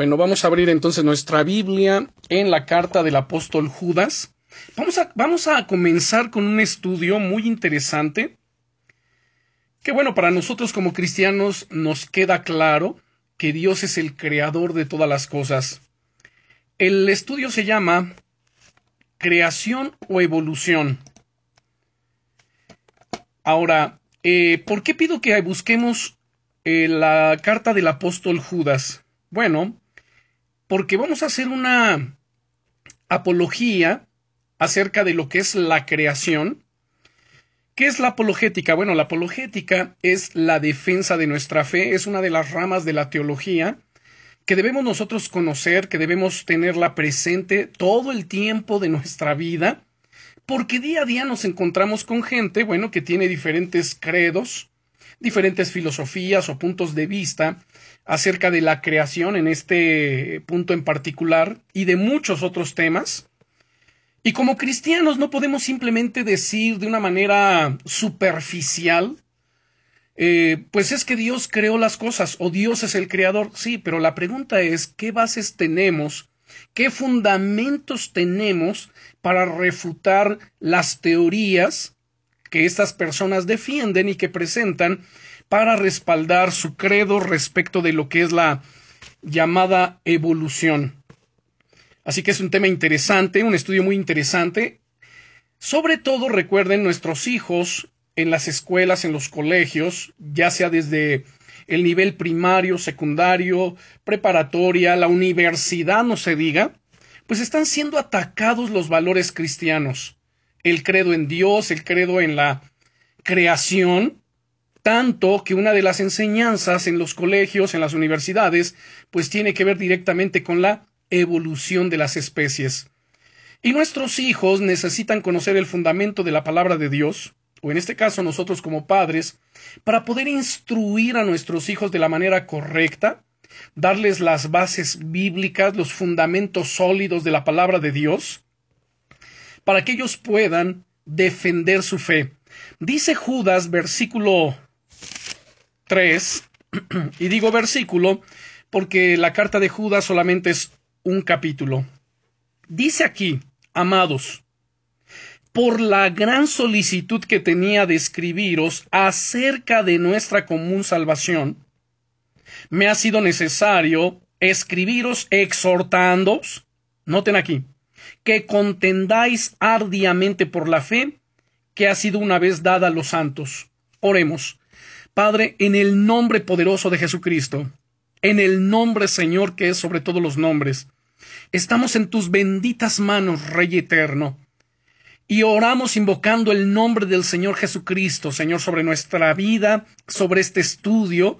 Bueno, vamos a abrir entonces nuestra Biblia en la carta del apóstol Judas. Vamos a, vamos a comenzar con un estudio muy interesante que bueno, para nosotros como cristianos nos queda claro que Dios es el creador de todas las cosas. El estudio se llama creación o evolución. Ahora, eh, ¿por qué pido que busquemos eh, la carta del apóstol Judas? Bueno, porque vamos a hacer una apología acerca de lo que es la creación. ¿Qué es la apologética? Bueno, la apologética es la defensa de nuestra fe, es una de las ramas de la teología que debemos nosotros conocer, que debemos tenerla presente todo el tiempo de nuestra vida, porque día a día nos encontramos con gente, bueno, que tiene diferentes credos, diferentes filosofías o puntos de vista, acerca de la creación en este punto en particular y de muchos otros temas. Y como cristianos no podemos simplemente decir de una manera superficial, eh, pues es que Dios creó las cosas o Dios es el creador. Sí, pero la pregunta es, ¿qué bases tenemos? ¿Qué fundamentos tenemos para refutar las teorías que estas personas defienden y que presentan para respaldar su credo respecto de lo que es la llamada evolución. Así que es un tema interesante, un estudio muy interesante. Sobre todo recuerden nuestros hijos en las escuelas, en los colegios, ya sea desde el nivel primario, secundario, preparatoria, la universidad, no se diga, pues están siendo atacados los valores cristianos. El credo en Dios, el credo en la creación, tanto que una de las enseñanzas en los colegios, en las universidades, pues tiene que ver directamente con la evolución de las especies. Y nuestros hijos necesitan conocer el fundamento de la palabra de Dios, o en este caso nosotros como padres, para poder instruir a nuestros hijos de la manera correcta, darles las bases bíblicas, los fundamentos sólidos de la palabra de Dios, para que ellos puedan defender su fe. Dice Judas, versículo 3, y digo versículo porque la carta de Judas solamente es un capítulo. Dice aquí, amados, por la gran solicitud que tenía de escribiros acerca de nuestra común salvación, me ha sido necesario escribiros exhortándoos, noten aquí, que contendáis ardiamente por la fe que ha sido una vez dada a los santos. Oremos. Padre, en el nombre poderoso de Jesucristo, en el nombre Señor que es sobre todos los nombres, estamos en tus benditas manos, Rey eterno, y oramos invocando el nombre del Señor Jesucristo, Señor, sobre nuestra vida, sobre este estudio,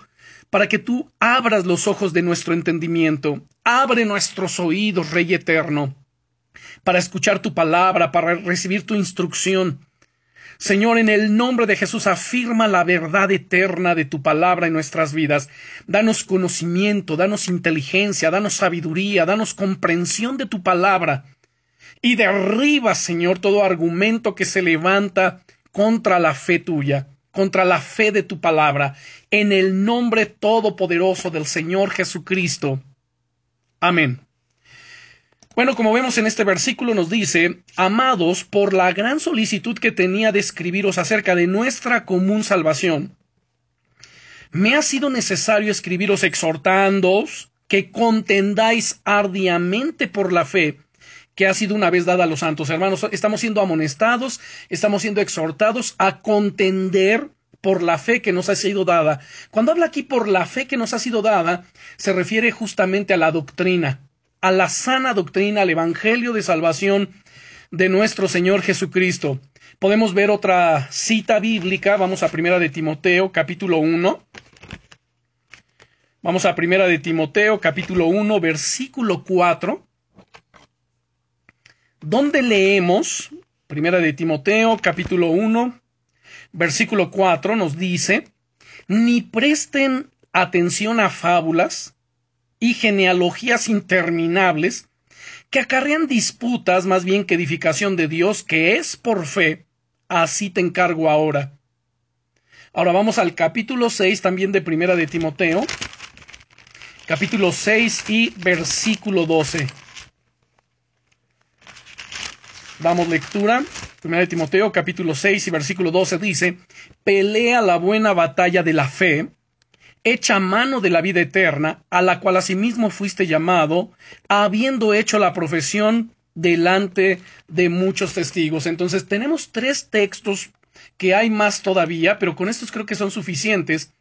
para que tú abras los ojos de nuestro entendimiento, abre nuestros oídos, Rey eterno, para escuchar tu palabra, para recibir tu instrucción, Señor, en el nombre de Jesús, afirma la verdad eterna de tu palabra en nuestras vidas. Danos conocimiento, danos inteligencia, danos sabiduría, danos comprensión de tu palabra. Y derriba, Señor, todo argumento que se levanta contra la fe tuya, contra la fe de tu palabra, en el nombre todopoderoso del Señor Jesucristo. Amén. Bueno, como vemos en este versículo nos dice, amados, por la gran solicitud que tenía de escribiros acerca de nuestra común salvación, me ha sido necesario escribiros exhortándoos que contendáis ardiamente por la fe que ha sido una vez dada a los santos. Hermanos, estamos siendo amonestados, estamos siendo exhortados a contender por la fe que nos ha sido dada. Cuando habla aquí por la fe que nos ha sido dada, se refiere justamente a la doctrina a la sana doctrina, al Evangelio de salvación de nuestro Señor Jesucristo. Podemos ver otra cita bíblica, vamos a Primera de Timoteo, capítulo 1. Vamos a Primera de Timoteo, capítulo 1, versículo 4, donde leemos, Primera de Timoteo, capítulo 1, versículo 4, nos dice, ni presten atención a fábulas, y genealogías interminables que acarrean disputas más bien que edificación de Dios, que es por fe, así te encargo ahora. Ahora vamos al capítulo 6 también de Primera de Timoteo. capítulo 6 y versículo 12. Damos lectura. Primera de Timoteo, capítulo 6 y versículo 12 dice, pelea la buena batalla de la fe, echa mano de la vida eterna, a la cual asimismo fuiste llamado, habiendo hecho la profesión delante de muchos testigos. Entonces tenemos tres textos que hay más todavía, pero con estos creo que son suficientes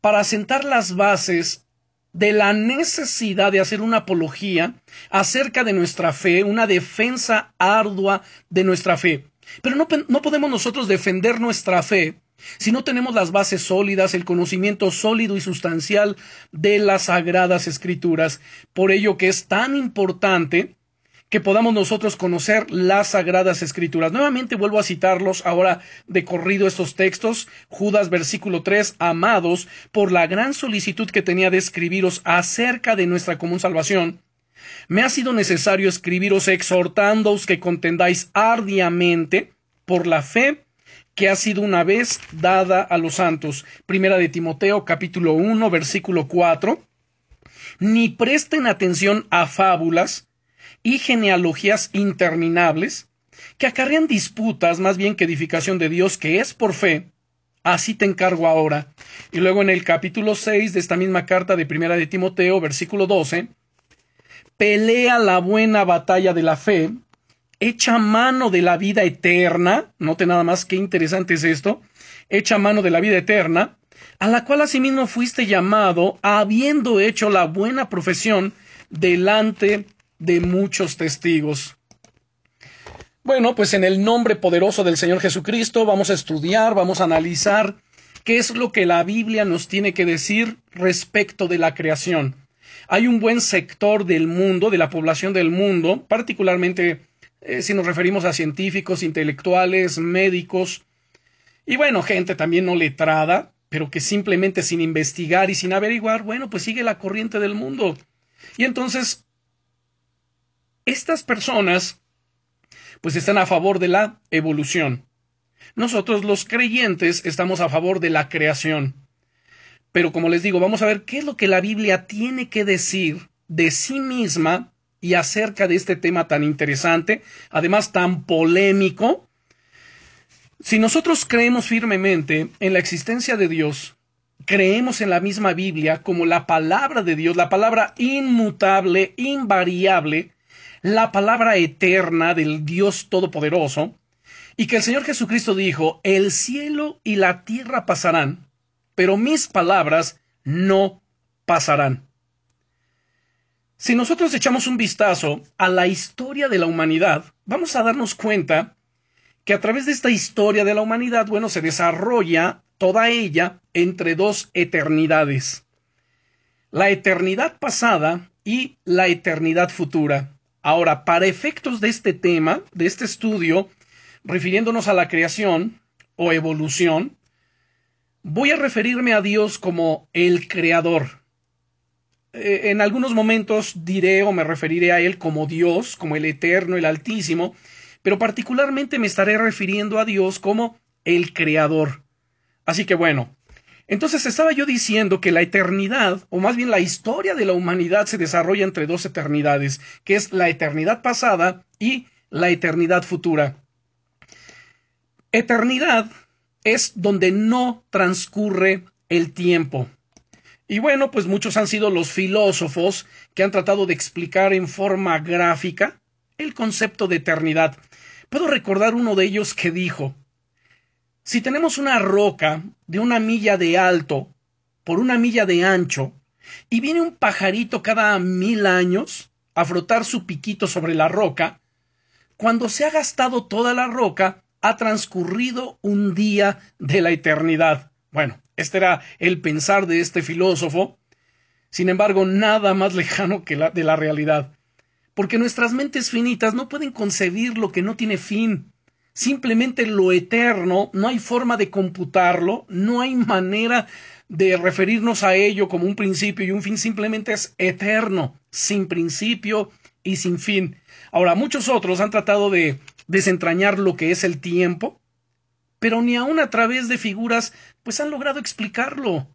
para sentar las bases de la necesidad de hacer una apología acerca de nuestra fe, una defensa ardua de nuestra fe. Pero no, no, podemos nosotros defender nuestra fe si no tenemos las bases sólidas, el conocimiento sólido y sustancial de las sagradas escrituras. Por ello que es tan importante que podamos nosotros conocer las sagradas escrituras. Nuevamente vuelvo a citarlos ahora de corrido estos textos. Judas versículo 3, amados, por la gran solicitud que tenía de escribiros acerca de nuestra común salvación, me ha sido necesario escribiros exhortándoos que contendáis ardiamente por la fe que ha sido una vez dada a los santos. Primera de Timoteo capítulo 1 versículo 4. Ni presten atención a fábulas, y genealogías interminables que acarrean disputas más bien que edificación de Dios, que es por fe. Así te encargo ahora. Y luego en el capítulo 6 de esta misma carta de Primera de Timoteo, versículo 12, pelea la buena batalla de la fe, echa mano de la vida eterna, note nada más qué interesante es esto, echa mano de la vida eterna, a la cual asimismo fuiste llamado, habiendo hecho la buena profesión delante de muchos testigos. Bueno, pues en el nombre poderoso del Señor Jesucristo vamos a estudiar, vamos a analizar qué es lo que la Biblia nos tiene que decir respecto de la creación. Hay un buen sector del mundo, de la población del mundo, particularmente eh, si nos referimos a científicos, intelectuales, médicos, y bueno, gente también no letrada, pero que simplemente sin investigar y sin averiguar, bueno, pues sigue la corriente del mundo. Y entonces estas personas pues están a favor de la evolución. Nosotros los creyentes estamos a favor de la creación. Pero como les digo, vamos a ver qué es lo que la Biblia tiene que decir de sí misma y acerca de este tema tan interesante, además tan polémico. Si nosotros creemos firmemente en la existencia de Dios, creemos en la misma Biblia como la palabra de Dios, la palabra inmutable, invariable, la palabra eterna del Dios Todopoderoso, y que el Señor Jesucristo dijo, el cielo y la tierra pasarán, pero mis palabras no pasarán. Si nosotros echamos un vistazo a la historia de la humanidad, vamos a darnos cuenta que a través de esta historia de la humanidad, bueno, se desarrolla toda ella entre dos eternidades. La eternidad pasada y la eternidad futura. Ahora, para efectos de este tema, de este estudio, refiriéndonos a la creación o evolución, voy a referirme a Dios como el creador. Eh, en algunos momentos diré o me referiré a Él como Dios, como el eterno, el altísimo, pero particularmente me estaré refiriendo a Dios como el creador. Así que bueno, entonces estaba yo diciendo que la eternidad, o más bien la historia de la humanidad, se desarrolla entre dos eternidades, que es la eternidad pasada y la eternidad futura. Eternidad es donde no transcurre el tiempo. Y bueno, pues muchos han sido los filósofos que han tratado de explicar en forma gráfica el concepto de eternidad. Puedo recordar uno de ellos que dijo, si tenemos una roca de una milla de alto por una milla de ancho y viene un pajarito cada mil años a frotar su piquito sobre la roca, cuando se ha gastado toda la roca, ha transcurrido un día de la eternidad. Bueno, este era el pensar de este filósofo, sin embargo, nada más lejano que la de la realidad, porque nuestras mentes finitas no pueden concebir lo que no tiene fin. Simplemente lo eterno, no hay forma de computarlo, no hay manera de referirnos a ello como un principio y un fin, simplemente es eterno, sin principio y sin fin. Ahora, muchos otros han tratado de desentrañar lo que es el tiempo, pero ni aun a través de figuras, pues han logrado explicarlo.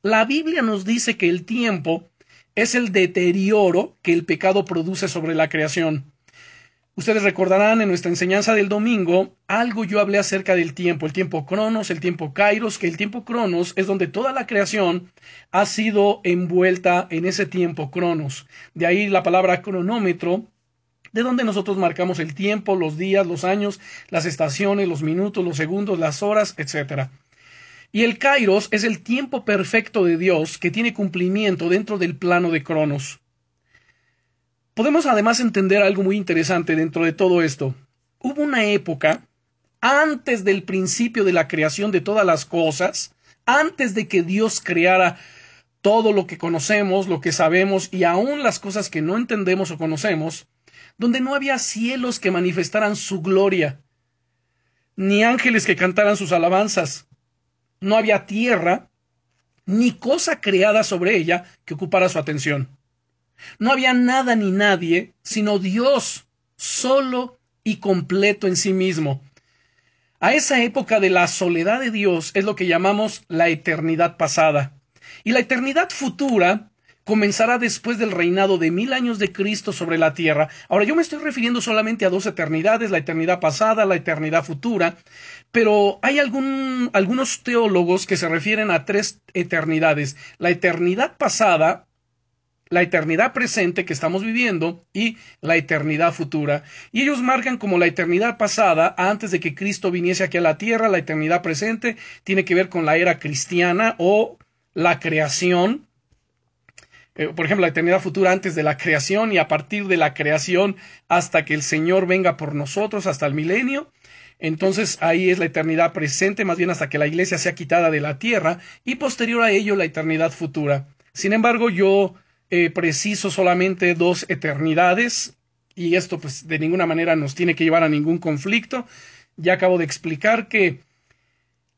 La Biblia nos dice que el tiempo es el deterioro que el pecado produce sobre la creación. Ustedes recordarán en nuestra enseñanza del domingo, algo yo hablé acerca del tiempo, el tiempo cronos, el tiempo kairos, que el tiempo cronos es donde toda la creación ha sido envuelta en ese tiempo cronos. De ahí la palabra cronómetro, de donde nosotros marcamos el tiempo, los días, los años, las estaciones, los minutos, los segundos, las horas, etc. Y el kairos es el tiempo perfecto de Dios que tiene cumplimiento dentro del plano de cronos. Podemos además entender algo muy interesante dentro de todo esto. Hubo una época, antes del principio de la creación de todas las cosas, antes de que Dios creara todo lo que conocemos, lo que sabemos y aún las cosas que no entendemos o conocemos, donde no había cielos que manifestaran su gloria, ni ángeles que cantaran sus alabanzas, no había tierra, ni cosa creada sobre ella que ocupara su atención. No había nada ni nadie, sino Dios, solo y completo en sí mismo. A esa época de la soledad de Dios es lo que llamamos la eternidad pasada. Y la eternidad futura comenzará después del reinado de mil años de Cristo sobre la tierra. Ahora yo me estoy refiriendo solamente a dos eternidades, la eternidad pasada, la eternidad futura, pero hay algún, algunos teólogos que se refieren a tres eternidades. La eternidad pasada, la eternidad presente que estamos viviendo y la eternidad futura. Y ellos marcan como la eternidad pasada, antes de que Cristo viniese aquí a la tierra, la eternidad presente tiene que ver con la era cristiana o la creación. Eh, por ejemplo, la eternidad futura antes de la creación y a partir de la creación hasta que el Señor venga por nosotros, hasta el milenio. Entonces ahí es la eternidad presente, más bien hasta que la iglesia sea quitada de la tierra, y posterior a ello la eternidad futura. Sin embargo, yo eh, preciso solamente dos eternidades y esto pues de ninguna manera nos tiene que llevar a ningún conflicto. Ya acabo de explicar que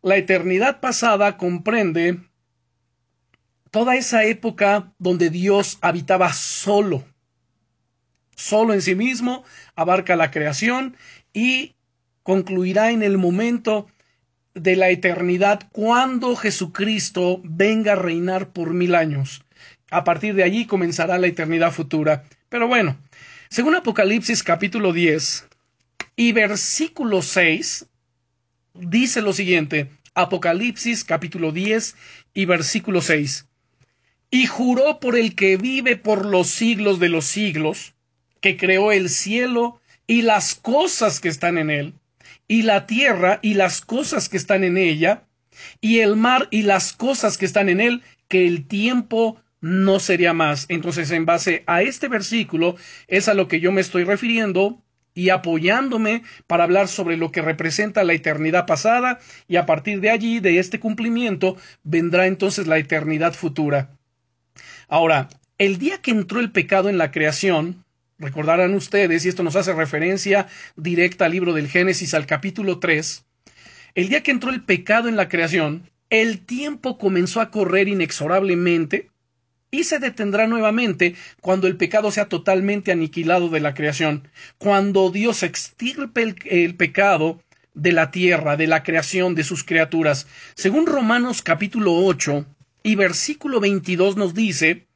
la eternidad pasada comprende toda esa época donde Dios habitaba solo, solo en sí mismo, abarca la creación y concluirá en el momento de la eternidad cuando Jesucristo venga a reinar por mil años. A partir de allí comenzará la eternidad futura. Pero bueno, según Apocalipsis capítulo 10 y versículo 6, dice lo siguiente, Apocalipsis capítulo 10 y versículo 6. Y juró por el que vive por los siglos de los siglos, que creó el cielo y las cosas que están en él, y la tierra y las cosas que están en ella, y el mar y las cosas que están en él, que el tiempo no sería más. Entonces, en base a este versículo, es a lo que yo me estoy refiriendo y apoyándome para hablar sobre lo que representa la eternidad pasada y a partir de allí, de este cumplimiento, vendrá entonces la eternidad futura. Ahora, el día que entró el pecado en la creación, recordarán ustedes, y esto nos hace referencia directa al libro del Génesis al capítulo 3, el día que entró el pecado en la creación, el tiempo comenzó a correr inexorablemente y se detendrá nuevamente cuando el pecado sea totalmente aniquilado de la creación, cuando Dios extirpe el, pecado de la tierra, de la creación, de sus criaturas. Según Romanos capítulo 8 y versículo 22 nos dice,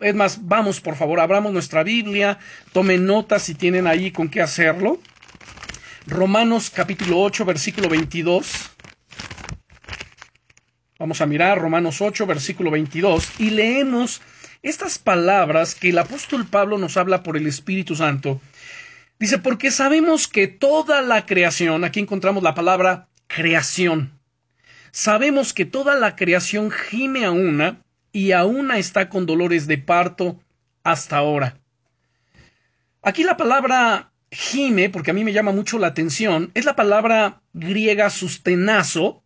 es más, vamos por favor, abramos nuestra Biblia, tomen notas si tienen ahí con qué hacerlo. Romanos capítulo 8 versículo 22. Vamos a mirar Romanos 8, versículo 22, y leemos estas palabras que el apóstol Pablo nos habla por el Espíritu Santo. Dice, porque sabemos que toda la creación, aquí encontramos la palabra creación, sabemos que toda la creación gime a una y a una está con dolores de parto hasta ahora. Aquí la palabra gime, porque a mí me llama mucho la atención, es la palabra griega sustenazo,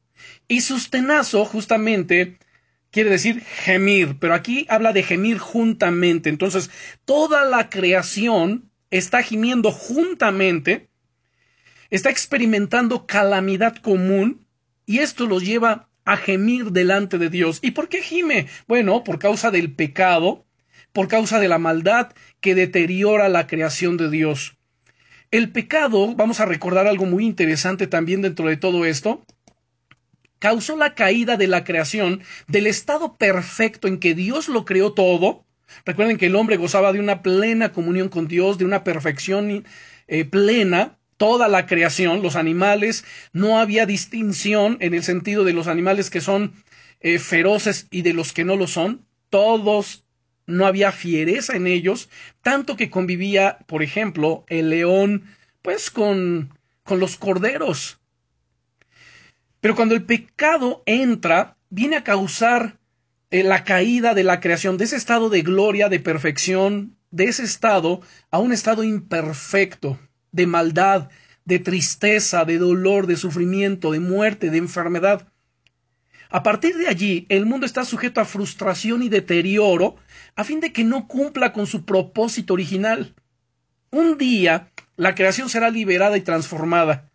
y sustenazo justamente quiere decir gemir, pero aquí habla de gemir juntamente. Entonces, toda la creación está gimiendo juntamente, está experimentando calamidad común y esto los lleva a gemir delante de Dios. ¿Y por qué gime? Bueno, por causa del pecado, por causa de la maldad que deteriora la creación de Dios. El pecado, vamos a recordar algo muy interesante también dentro de todo esto, causó la caída de la creación del estado perfecto en que Dios lo creó todo, Recuerden que el hombre gozaba de una plena comunión con Dios, de una perfección eh, plena, toda la creación, los animales, no había distinción en el sentido de los animales que son eh, feroces y de los que no lo son, todos no había fiereza en ellos, tanto que convivía, por ejemplo, el león, pues con, con los corderos. Pero cuando el pecado entra, viene a causar eh, la caída de la creación, de ese estado de gloria, de perfección, de ese estado a un estado imperfecto, de maldad, de tristeza, de dolor, de sufrimiento, de muerte, de enfermedad. A partir de allí, el mundo está sujeto a frustración y deterioro a fin de que no cumpla con su propósito original. Un día, la creación será liberada y transformada.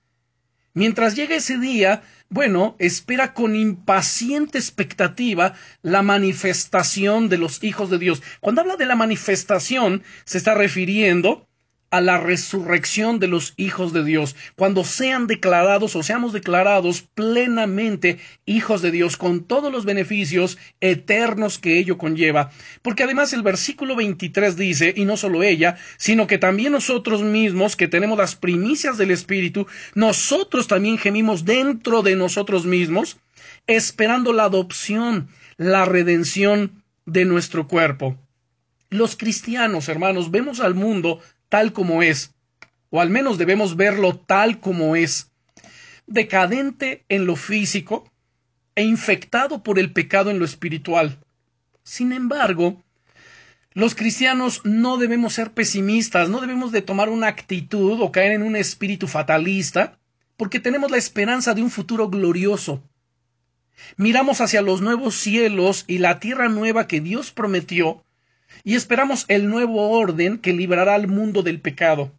Mientras llega ese día, bueno, espera con impaciente expectativa la manifestación de los hijos de Dios. Cuando habla de la manifestación, se está refiriendo a la resurrección de los hijos de Dios, cuando sean declarados o seamos declarados plenamente hijos de Dios, con todos los beneficios eternos que ello conlleva. Porque además el versículo 23 dice, y no solo ella, sino que también nosotros mismos, que tenemos las primicias del Espíritu, nosotros también gemimos dentro de nosotros mismos, esperando la adopción, la redención de nuestro cuerpo. Los cristianos, hermanos, vemos al mundo tal como es, o al menos debemos verlo tal como es, decadente en lo físico e infectado por el pecado en lo espiritual. Sin embargo, los cristianos no debemos ser pesimistas, no debemos de tomar una actitud o caer en un espíritu fatalista, porque tenemos la esperanza de un futuro glorioso. Miramos hacia los nuevos cielos y la tierra nueva que Dios prometió, y esperamos el nuevo orden que librará al mundo del pecado.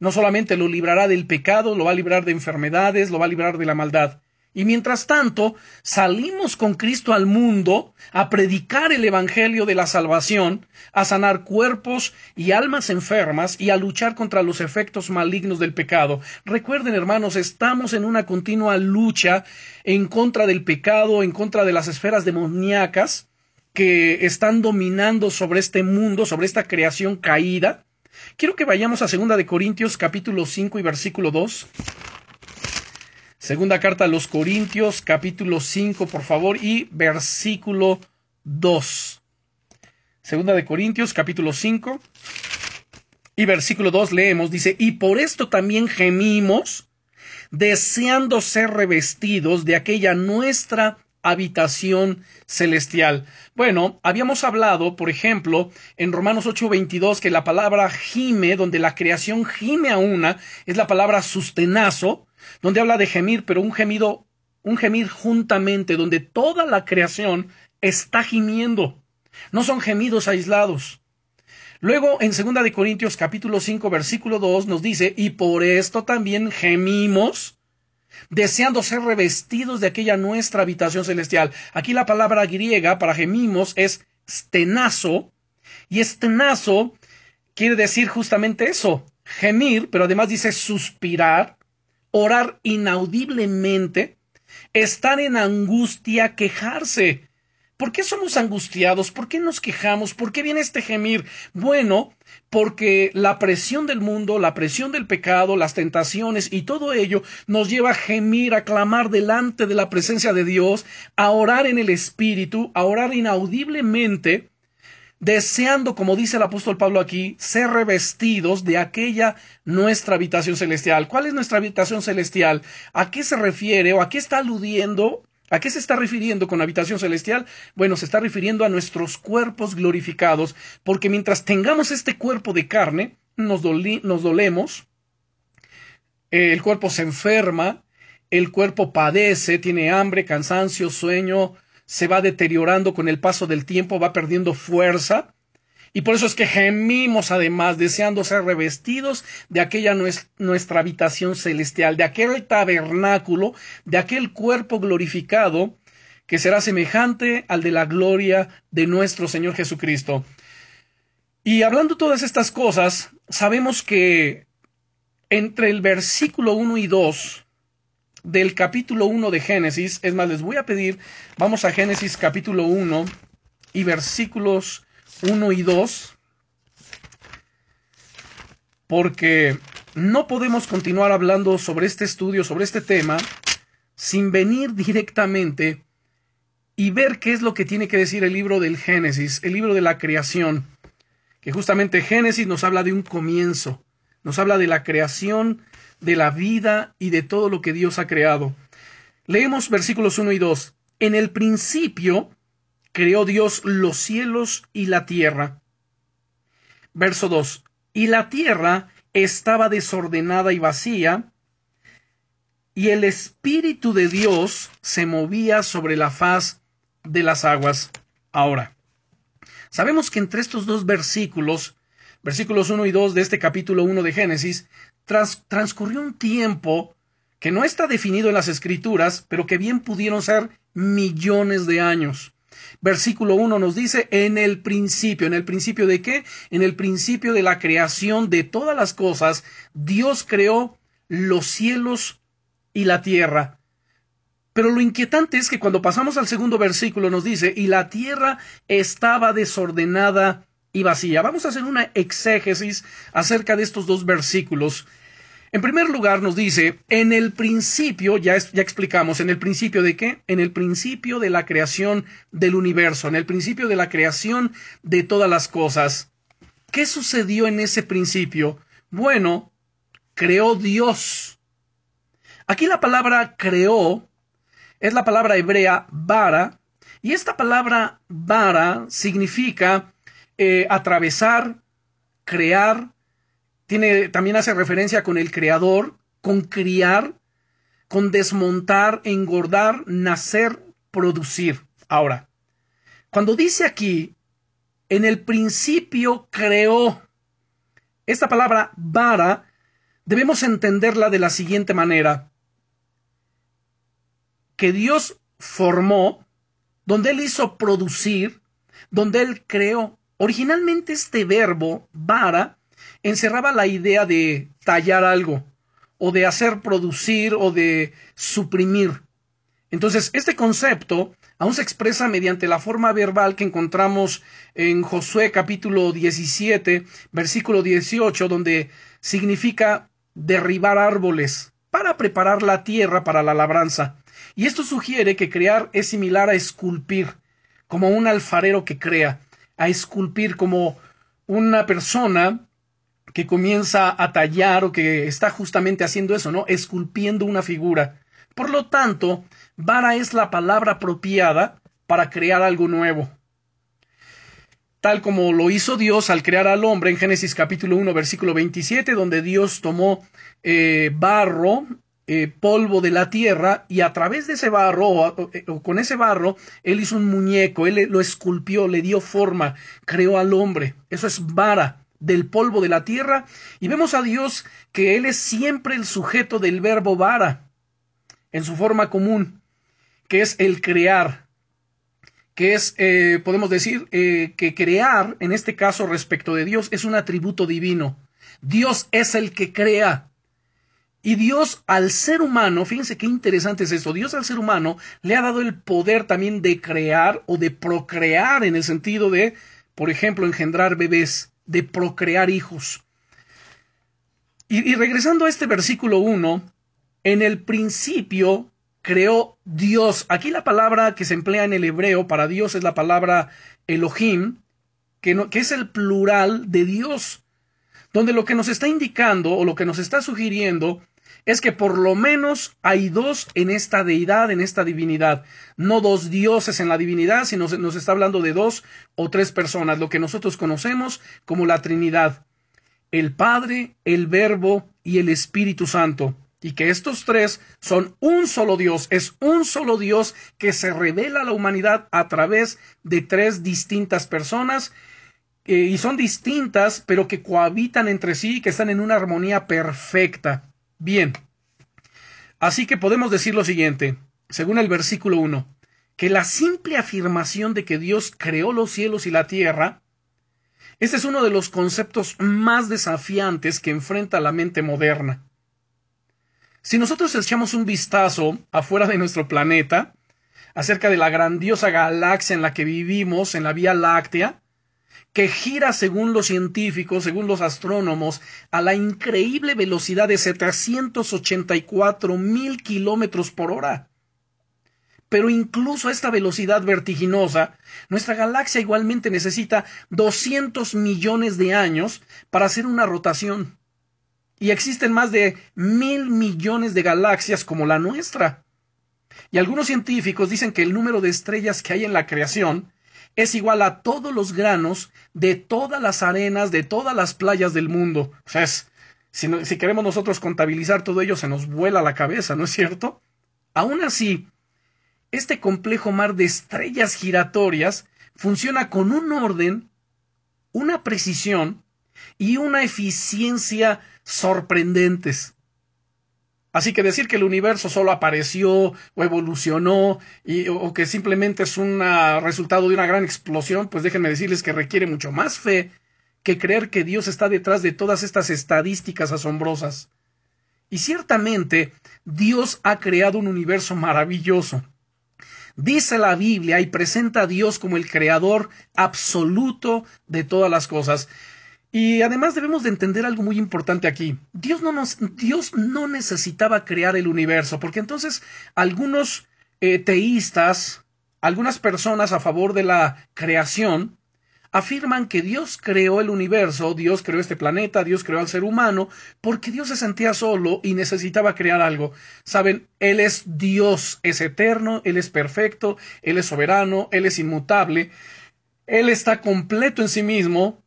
No solamente lo librará del pecado, lo va a librar de enfermedades, lo va a librar de la maldad. Y mientras tanto, salimos con Cristo al mundo a predicar el Evangelio de la salvación, a sanar cuerpos y almas enfermas y a luchar contra los efectos malignos del pecado. Recuerden, hermanos, estamos en una continua lucha en contra del pecado, en contra de las esferas demoníacas, que están dominando sobre este mundo, sobre esta creación caída. Quiero que vayamos a Segunda de Corintios capítulo 5 y versículo 2. Segunda carta a los Corintios capítulo 5, por favor, y versículo 2. Segunda de Corintios capítulo 5 y versículo 2 leemos, dice, y por esto también gemimos, deseando ser revestidos de aquella nuestra habitación celestial. Bueno, habíamos hablado, por ejemplo, en Romanos 8:22 que la palabra gime, donde la creación gime a una, es la palabra sustenazo, donde habla de gemir, pero un gemido, un gemir juntamente, donde toda la creación está gimiendo. No son gemidos aislados. Luego, en 2 de Corintios capítulo 5 versículo 2 nos dice, y por esto también gemimos deseando ser revestidos de aquella nuestra habitación celestial. Aquí la palabra griega para gemimos es stenazo, y stenazo quiere decir justamente eso, gemir, pero además dice suspirar, orar inaudiblemente, estar en angustia, quejarse. ¿Por qué somos angustiados? ¿Por qué nos quejamos? ¿Por qué viene este gemir? Bueno, porque la presión del mundo, la presión del pecado, las tentaciones y todo ello nos lleva a gemir, a clamar delante de la presencia de Dios, a orar en el Espíritu, a orar inaudiblemente, deseando, como dice el apóstol Pablo aquí, ser revestidos de aquella nuestra habitación celestial. ¿Cuál es nuestra habitación celestial? ¿A qué se refiere o a qué está aludiendo ¿A qué se está refiriendo con habitación celestial? Bueno, se está refiriendo a nuestros cuerpos glorificados, porque mientras tengamos este cuerpo de carne, nos, nos dolemos, el cuerpo se enferma, el cuerpo padece, tiene hambre, cansancio, sueño, se va deteriorando con el paso del tiempo, va perdiendo fuerza, y por eso es que gemimos además, deseando ser revestidos de aquella nuestra habitación celestial, de aquel tabernáculo, de aquel cuerpo glorificado que será semejante al de la gloria de nuestro Señor Jesucristo. Y hablando todas estas cosas, sabemos que entre el versículo 1 y 2 del capítulo 1 de Génesis, es más, les voy a pedir, vamos a Génesis capítulo 1 y versículos 1 y 2, porque no podemos continuar hablando sobre este estudio, sobre este tema, sin venir directamente y ver qué es lo que tiene que decir el libro del Génesis, el libro de la creación, que justamente Génesis nos habla de un comienzo, nos habla de la creación, de la vida y de todo lo que Dios ha creado. Leemos versículos 1 y 2. En el principio creó Dios los cielos y la tierra. Verso 2. Y la tierra estaba desordenada y vacía, y el Espíritu de Dios se movía sobre la faz de las aguas. Ahora, sabemos que entre estos dos versículos, versículos 1 y 2 de este capítulo 1 de Génesis, transcurrió un tiempo que no está definido en las escrituras, pero que bien pudieron ser millones de años. Versículo 1 nos dice, en el principio, ¿en el principio de qué? En el principio de la creación de todas las cosas, Dios creó los cielos y la tierra. Pero lo inquietante es que cuando pasamos al segundo versículo nos dice, y la tierra estaba desordenada y vacía. Vamos a hacer una exégesis acerca de estos dos versículos. En primer lugar nos dice, en el principio, ya, ya explicamos, en el principio de qué? En el principio de la creación del universo, en el principio de la creación de todas las cosas. ¿Qué sucedió en ese principio? Bueno, creó Dios Aquí la palabra creó es la palabra hebrea vara, y esta palabra vara significa eh, atravesar, crear, tiene, también hace referencia con el creador, con criar, con desmontar, engordar, nacer, producir. Ahora, cuando dice aquí, en el principio creó, esta palabra vara, debemos entenderla de la siguiente manera que Dios formó, donde Él hizo producir, donde Él creó. Originalmente este verbo, vara, encerraba la idea de tallar algo, o de hacer producir, o de suprimir. Entonces, este concepto aún se expresa mediante la forma verbal que encontramos en Josué capítulo 17, versículo 18, donde significa derribar árboles para preparar la tierra para la labranza. Y esto sugiere que crear es similar a esculpir, como un alfarero que crea, a esculpir como una persona que comienza a tallar o que está justamente haciendo eso, ¿no? Esculpiendo una figura. Por lo tanto, vara es la palabra apropiada para crear algo nuevo. Tal como lo hizo Dios al crear al hombre en Génesis capítulo 1 versículo 27, donde Dios tomó eh, barro eh, polvo de la tierra y a través de ese barro o, eh, con ese barro él hizo un muñeco, él lo esculpió, le dio forma, creó al hombre. Eso es vara del polvo de la tierra y vemos a Dios que él es siempre el sujeto del verbo vara en su forma común, que es el crear, que es, eh, podemos decir, que crear, en este caso respecto de Dios, es un atributo divino. Dios es el que crea. Y Dios al ser humano, fíjense qué interesante es esto, Dios al ser humano le ha dado el poder también de crear o de procrear en el sentido de, por ejemplo, engendrar bebés, de procrear hijos. Y, regresando a este versículo 1, en el principio creó Dios. Aquí la palabra que se emplea en el hebreo para Dios es la palabra Elohim, que, que es el plural de Dios donde lo que nos está indicando o lo que nos está sugiriendo es que por lo menos hay dos en esta deidad, en esta divinidad. No dos dioses en la divinidad, sino nos está hablando de dos o tres personas, lo que nosotros conocemos como la Trinidad. El Padre, el Verbo y el Espíritu Santo. Y que estos tres son un solo Dios, es un solo Dios que se revela a la humanidad a través de tres distintas personas eh, y son distintas, pero que cohabitan entre sí y que están en una armonía perfecta. Bien. Así que podemos decir lo siguiente, según el versículo 1, que la simple afirmación de que Dios creó los cielos y la tierra, este es uno de los conceptos más desafiantes que enfrenta la mente moderna. Si nosotros echamos un vistazo afuera de nuestro planeta, acerca de la grandiosa galaxia en la que vivimos, en la Vía Láctea, que gira según los científicos, según los astrónomos, a la increíble velocidad de 784 mil kilómetros por hora. Pero incluso a esta velocidad vertiginosa, nuestra galaxia igualmente necesita 200 millones de años para hacer una rotación. Y existen más de mil millones de galaxias como la nuestra. Y algunos científicos dicen que el número de estrellas que hay en la creación es igual a todos los granos de todas las arenas de todas las playas del mundo. Sea, si, si queremos nosotros contabilizar todo ello, se nos vuela la cabeza, ¿no es cierto? Aún así, este complejo mar de estrellas giratorias funciona con un orden, una precisión y una eficiencia sorprendentes. Así que decir que el universo solo apareció o evolucionó y, o que simplemente es un resultado de una gran explosión, pues déjenme decirles que requiere mucho más fe que creer que Dios está detrás de todas estas estadísticas asombrosas. Y ciertamente Dios ha creado un universo maravilloso. Dice la Biblia y presenta a Dios como el creador absoluto de todas las cosas. Y además debemos de entender algo muy importante aquí. Dios no, nos, Dios no necesitaba crear el universo, porque entonces algunos eh, teístas, algunas personas a favor de la creación, afirman que Dios creó el universo, Dios creó este planeta, Dios creó al ser humano, porque Dios se sentía solo y necesitaba crear algo. Saben, Él es Dios, es eterno, Él es perfecto, Él es soberano, Él es inmutable, Él está completo en sí mismo,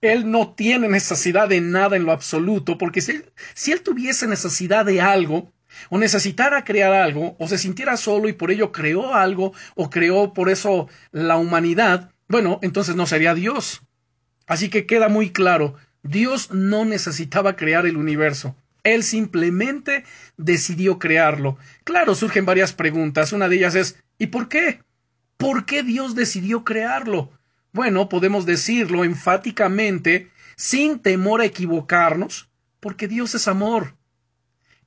él no tiene necesidad de nada en lo absoluto, porque si él, tuviese necesidad de algo, o necesitara crear algo, o se sintiera solo y por ello creó algo, o creó por eso la humanidad, bueno, entonces no sería Dios. Así que queda muy claro, Dios no necesitaba crear el universo. Él simplemente decidió crearlo. Claro, surgen varias preguntas. Una de ellas es ¿y por qué? ¿Por qué Dios decidió crearlo? Bueno, podemos decirlo enfáticamente, sin temor a equivocarnos, porque Dios es amor.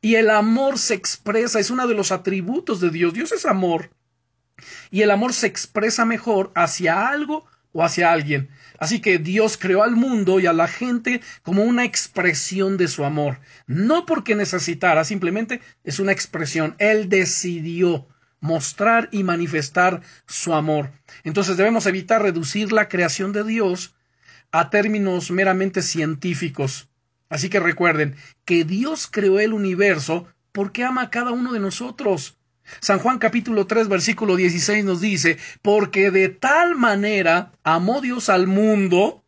Y el amor se expresa, es uno de los atributos de Dios. Dios es amor. Y el amor se expresa mejor hacia algo o hacia alguien. Así que Dios creó al mundo y a la gente como una expresión de su amor. No porque necesitara, simplemente es una expresión. Él decidió mostrar y manifestar su amor. Entonces debemos evitar reducir la creación de Dios a términos meramente científicos. Así que recuerden que Dios creó el universo porque ama a cada uno de nosotros. San Juan capítulo 3 versículo 16 nos dice, porque de tal manera amó Dios al mundo,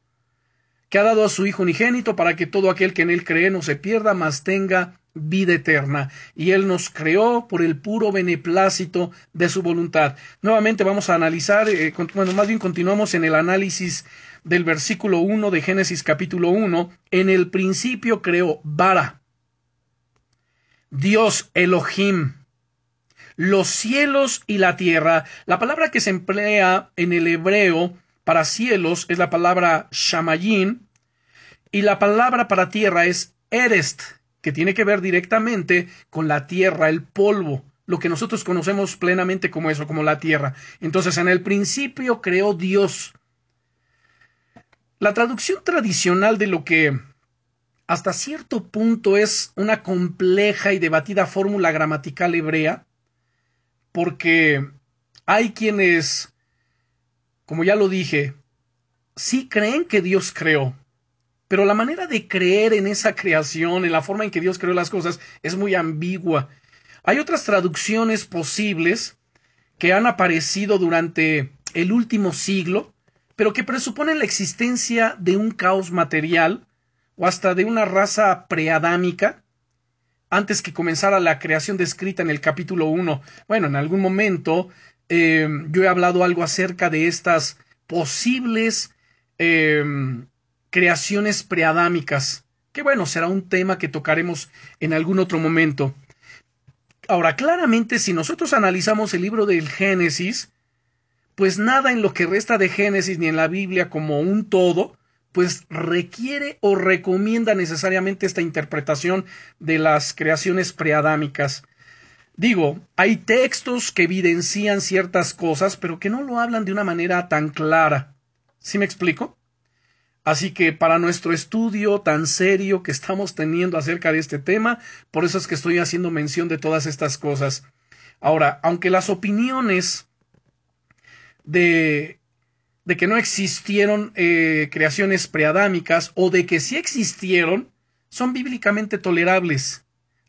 que ha dado a su Hijo unigénito para que todo aquel que en él cree no se pierda, mas tenga vida eterna y Él nos creó por el puro beneplácito de su voluntad. Nuevamente vamos a analizar, eh, bueno, más bien continuamos en el análisis del versículo 1 de Génesis capítulo 1. En el principio creó Bara, Dios Elohim, los cielos y la tierra. La palabra que se emplea en el hebreo para cielos es la palabra Shamayim y la palabra para tierra es Erest que tiene que ver directamente con la tierra, el polvo, lo que nosotros conocemos plenamente como eso, como la tierra. Entonces, en el principio creó Dios. La traducción tradicional de lo que hasta cierto punto es una compleja y debatida fórmula gramatical hebrea, porque hay quienes, como ya lo dije, sí creen que Dios creó, pero la manera de creer en esa creación, en la forma en que Dios creó las cosas, es muy ambigua. Hay otras traducciones posibles que han aparecido durante el último siglo, pero que presuponen la existencia de un caos material o hasta de una raza preadámica antes que comenzara la creación descrita en el capítulo 1. Bueno, en algún momento eh, yo he hablado algo acerca de estas posibles eh, creaciones preadámicas, que bueno, será un tema que tocaremos en algún otro momento. Ahora, claramente, si nosotros analizamos el libro del Génesis, pues nada en lo que resta de Génesis ni en la Biblia como un todo, pues requiere o recomienda necesariamente esta interpretación de las creaciones preadámicas. Digo, hay textos que evidencian ciertas cosas, pero que no lo hablan de una manera tan clara. ¿Sí me explico? Así que para nuestro estudio tan serio que estamos teniendo acerca de este tema, por eso es que estoy haciendo mención de todas estas cosas. Ahora, aunque las opiniones de, de que no existieron eh, creaciones preadámicas o de que sí existieron, son bíblicamente tolerables.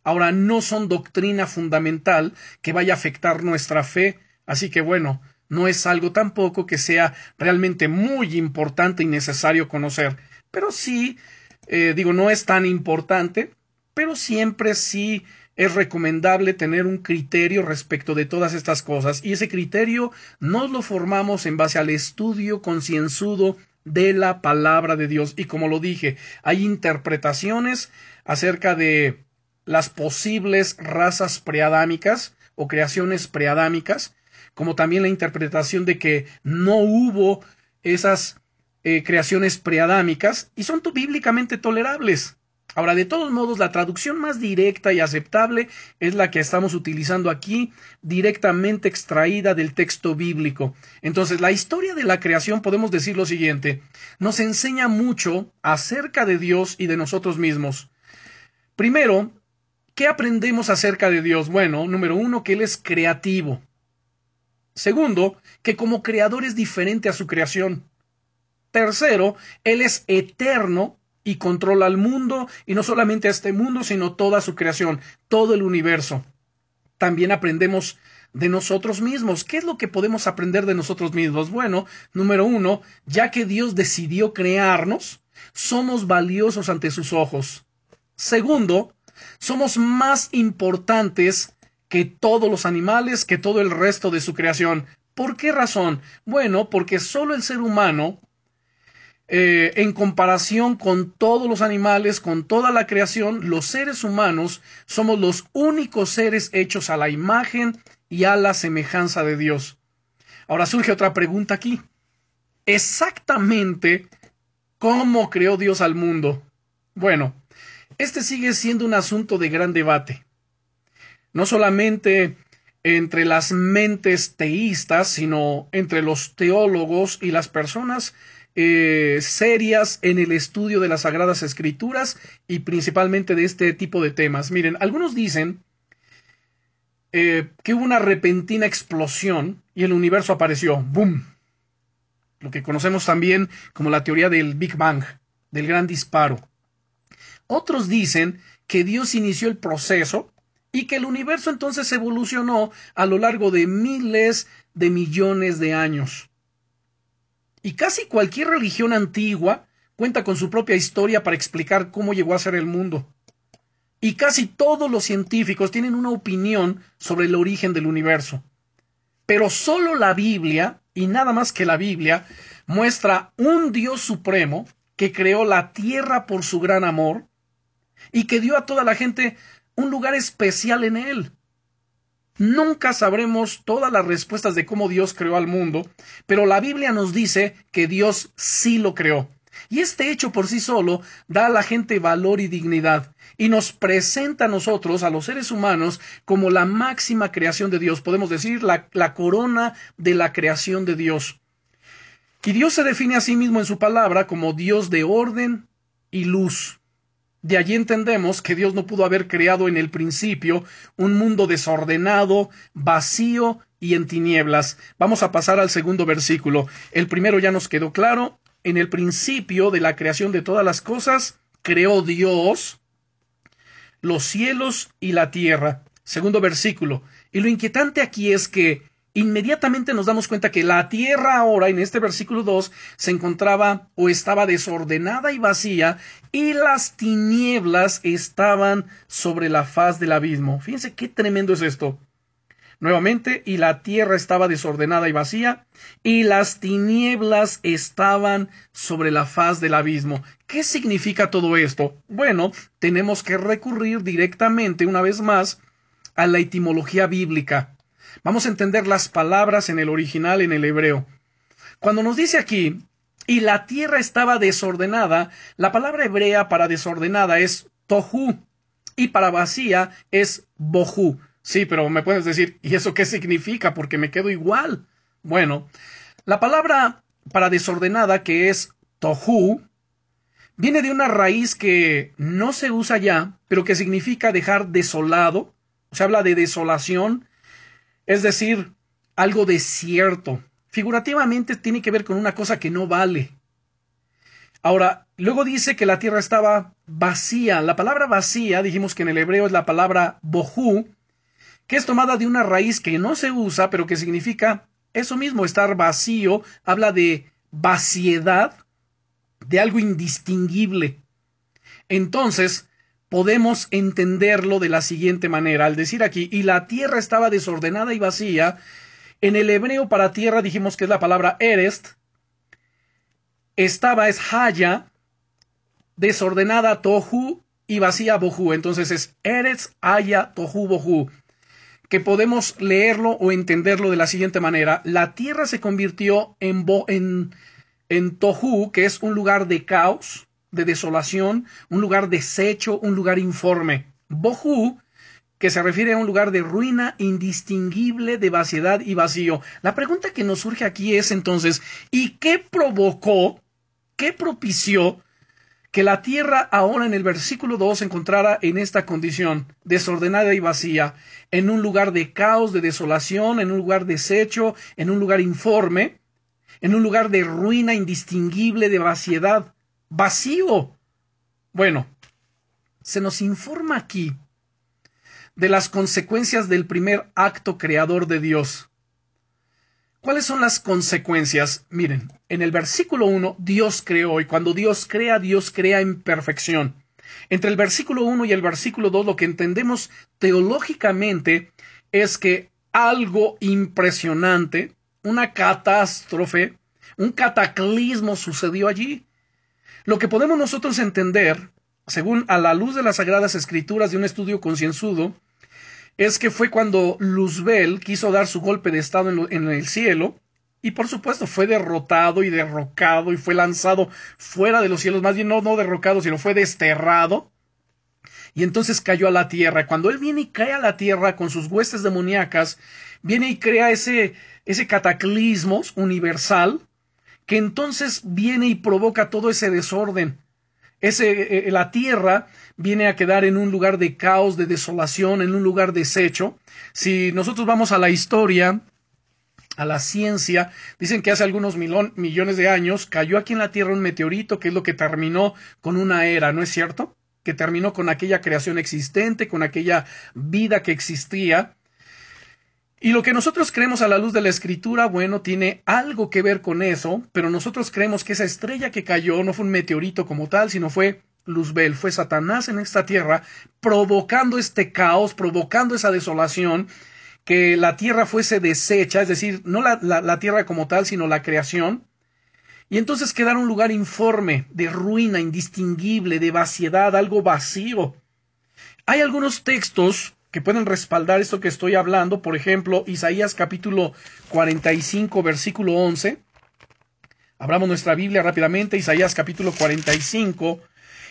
Ahora, no son doctrina fundamental que vaya a afectar nuestra fe, así que bueno, no es algo tampoco que sea realmente muy importante y necesario conocer, pero sí, eh, digo, no es tan importante, pero siempre sí es recomendable tener un criterio respecto de todas estas cosas. Y ese criterio nos lo formamos en base al estudio concienzudo de la palabra de Dios. Y como lo dije, hay interpretaciones acerca de las posibles razas preadámicas o creaciones preadámicas como también la interpretación de que no hubo esas eh, creaciones preadámicas y son bíblicamente tolerables. Ahora, de todos modos, la traducción más directa y aceptable es la que estamos utilizando aquí, directamente extraída del texto bíblico. Entonces, la historia de la creación, podemos decir lo siguiente, nos enseña mucho acerca de Dios y de nosotros mismos. Primero, ¿qué aprendemos acerca de Dios? Bueno, número uno, que Él es creativo. Segundo, que como creador es diferente a su creación. Tercero, Él es eterno y controla al mundo, y no solamente a este mundo, sino toda su creación, todo el universo. También aprendemos de nosotros mismos. ¿Qué es lo que podemos aprender de nosotros mismos? Bueno, número uno, ya que Dios decidió crearnos, somos valiosos ante sus ojos. Segundo, somos más importantes que todos los animales, que todo el resto de su creación. ¿Por qué razón? Bueno, porque solo el ser humano, eh, en comparación con todos los animales, con toda la creación, los seres humanos somos los únicos seres hechos a la imagen y a la semejanza de Dios. Ahora surge otra pregunta aquí. Exactamente cómo creó Dios al mundo. Bueno, este sigue siendo un asunto de gran debate no solamente entre las mentes teístas, sino entre los teólogos y las personas eh, serias en el estudio de las Sagradas Escrituras y principalmente de este tipo de temas. Miren, algunos dicen eh, que hubo una repentina explosión y el universo apareció, ¡boom! Lo que conocemos también como la teoría del Big Bang, del gran disparo. Otros dicen que Dios inició el proceso y que el universo entonces evolucionó a lo largo de miles de millones de años. Y casi cualquier religión antigua cuenta con su propia historia para explicar cómo llegó a ser el mundo. Y casi todos los científicos tienen una opinión sobre el origen del universo. Pero solo la Biblia, y nada más que la Biblia, muestra un Dios supremo que creó la tierra por su gran amor y que dio a toda la gente un lugar especial en él. Nunca sabremos todas las respuestas de cómo Dios creó al mundo, pero la Biblia nos dice que Dios sí lo creó. Y este hecho por sí solo da a la gente valor y dignidad, y nos presenta a nosotros, a los seres humanos, como la máxima creación de Dios, podemos decir la, la corona de la creación de Dios. Y Dios se define a sí mismo en su palabra como Dios de orden y luz. De allí entendemos que Dios no pudo haber creado en el principio un mundo desordenado, vacío y en tinieblas. Vamos a pasar al segundo versículo. El primero ya nos quedó claro. En el principio de la creación de todas las cosas, creó Dios los cielos y la tierra. Segundo versículo. Y lo inquietante aquí es que inmediatamente nos damos cuenta que la tierra ahora, en este versículo 2, se encontraba o estaba desordenada y vacía, y las tinieblas estaban sobre la faz del abismo. Fíjense qué tremendo es esto. Nuevamente, y la tierra estaba desordenada y vacía, y las tinieblas estaban sobre la faz del abismo. ¿Qué significa todo esto? Bueno, tenemos que recurrir directamente, una vez más, a la etimología bíblica. Vamos a entender las palabras en el original en el hebreo. Cuando nos dice aquí, y la tierra estaba desordenada, la palabra hebrea para desordenada es tohu y para vacía es bohu. Sí, pero me puedes decir, ¿y eso qué significa? Porque me quedo igual. Bueno, la palabra para desordenada, que es tohu, viene de una raíz que no se usa ya, pero que significa dejar desolado. Se habla de desolación, es decir, algo desierto. Figurativamente tiene que ver con una cosa que no vale. Ahora, luego dice que la tierra estaba vacía. La palabra vacía, dijimos que en el hebreo es la palabra bohu, que es tomada de una raíz que no se usa, pero que significa eso mismo, estar vacío, habla de vaciedad, de algo indistinguible. Entonces, podemos entenderlo de la siguiente manera, al decir aquí, y la tierra estaba desordenada y vacía, en el hebreo para tierra dijimos que es la palabra erest, estaba es haya, desordenada tohu y vacía bohu. Entonces es eres haya tohu bohu. Que podemos leerlo o entenderlo de la siguiente manera. La tierra se convirtió en, en, en tohu, que es un lugar de caos, de desolación, un lugar deshecho, un lugar informe. Bohu que se refiere a un lugar de ruina indistinguible de vaciedad y vacío. La pregunta que nos surge aquí es entonces, ¿y qué provocó ¿Qué propició que la tierra ahora en el versículo 2 se encontrara en esta condición, desordenada y vacía, en un lugar de caos, de desolación, en un lugar deshecho, en un lugar informe, en un lugar de ruina indistinguible, de vaciedad, vacío? Bueno, se nos informa aquí de las consecuencias del primer acto creador de Dios. ¿Cuáles son las consecuencias? Miren, en el versículo 1 Dios creó y cuando Dios crea, Dios crea en perfección. Entre el versículo 1 y el versículo 2 lo que entendemos teológicamente es que algo impresionante, una catástrofe, un cataclismo sucedió allí. Lo que podemos nosotros entender, según a la luz de las sagradas escrituras de un estudio concienzudo, es que fue cuando Luzbel quiso dar su golpe de estado en, el cielo y por supuesto fue derrotado y derrocado y fue lanzado fuera de los cielos, más bien no, no derrocado, sino fue desterrado. Y entonces cayó a la tierra. Cuando él viene y cae a la tierra con sus huestes demoníacas, viene y crea ese, ese cataclismo universal, que entonces viene y provoca todo ese desorden. Ese, eh, eh, la tierra viene a quedar en un lugar de caos, de desolación, en un lugar deshecho. Si nosotros vamos a la historia, a la ciencia, dicen que hace algunos millones de años cayó aquí en la Tierra un meteorito que es lo que terminó con una era, ¿no es cierto? Que terminó con aquella creación existente, con aquella vida que existía. Y lo que nosotros creemos a la luz de la escritura, bueno, tiene algo que ver con eso, pero nosotros creemos que esa estrella que cayó no fue un meteorito como tal, sino fue Luzbel, fue Satanás en esta tierra, provocando este caos, provocando esa desolación, que la tierra fuese deshecha, es decir, no la, tierra como tal, sino la creación, y entonces quedara un lugar informe, de ruina, indistinguible, de vaciedad, algo vacío. Hay algunos textos que pueden respaldar esto que estoy hablando, por ejemplo, Isaías capítulo 45, versículo 11. Abramos nuestra Biblia rápidamente, Isaías capítulo 45,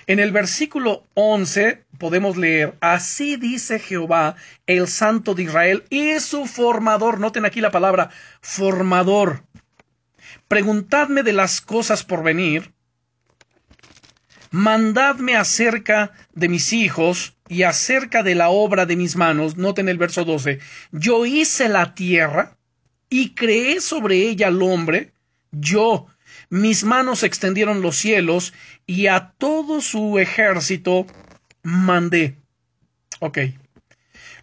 en el versículo 11 podemos leer, así dice Jehová, el Santo de Israel y su formador. Noten aquí la palabra formador. Preguntadme de las cosas por venir. Mandadme acerca de mis hijos y acerca de la obra de mis manos. Noten el verso 12. Yo hice la tierra y creé sobre ella al hombre. Yo, mis manos extendieron los cielos y a todo su ejército mandé. Ok.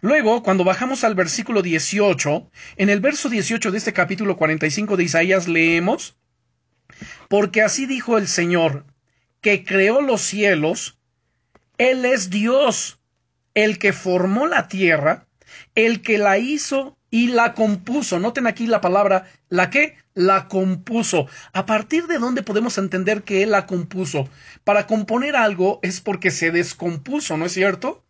Luego, cuando bajamos al versículo 18, en el verso 18 de este capítulo 45 de Isaías leemos, porque así dijo el Señor, que creó los cielos, Él es Dios, el que formó la tierra, el que la hizo y la compuso. Noten aquí la palabra, ¿la qué? La compuso. ¿A partir de dónde podemos entender que él la compuso? Para componer algo es porque se descompuso, ¿no es cierto?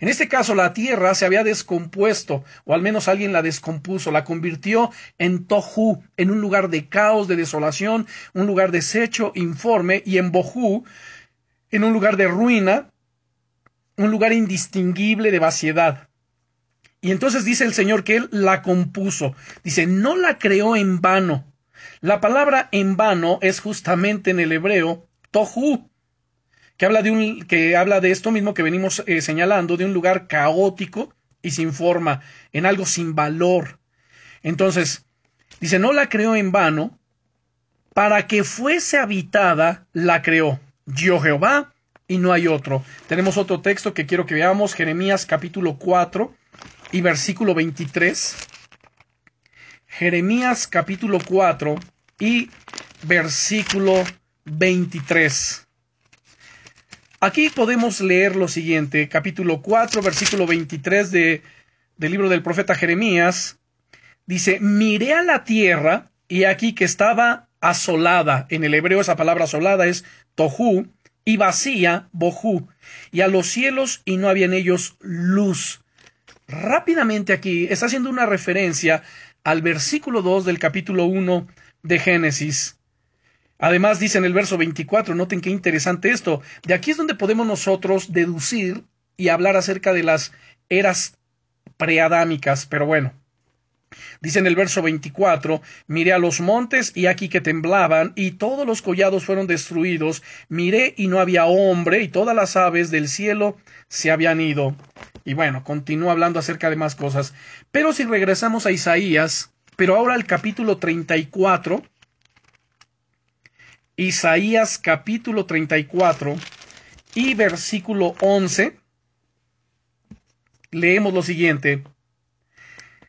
En este caso, la tierra se había descompuesto, o al menos alguien la descompuso, la convirtió en tohu, en un lugar de caos, de desolación, un lugar deshecho, informe, y en bohu, en un lugar de ruina, un lugar indistinguible de vaciedad. Y entonces dice el Señor que Él la compuso. Dice, no la creó en vano. La palabra en vano es justamente en el hebreo tohu, que habla de, un, que habla de esto mismo que venimos eh, señalando, de un lugar caótico y sin forma, en algo sin valor. Entonces, dice, no la creó en vano, para que fuese habitada, la creó. Yo Jehová y no hay otro. Tenemos otro texto que quiero que veamos, Jeremías capítulo 4 y versículo 23. Jeremías capítulo 4 y versículo 23. Aquí podemos leer lo siguiente, capítulo 4, versículo 23 de, del libro del profeta Jeremías. Dice, miré a la tierra y aquí que estaba asolada. En el hebreo esa palabra asolada es tohu y vacía, bohu, y a los cielos y no había en ellos luz. Rápidamente aquí está haciendo una referencia al versículo 2 del capítulo 1 de Génesis. Además dice en el verso 24, noten qué interesante esto, de aquí es donde podemos nosotros deducir y hablar acerca de las eras preadámicas, pero bueno. Dice en el verso 24, miré a los montes y aquí que temblaban y todos los collados fueron destruidos, miré y no había hombre y todas las aves del cielo se habían ido. Y bueno, continúa hablando acerca de más cosas. Pero si regresamos a Isaías, pero ahora al capítulo 34, Isaías capítulo 34 y versículo 11, leemos lo siguiente.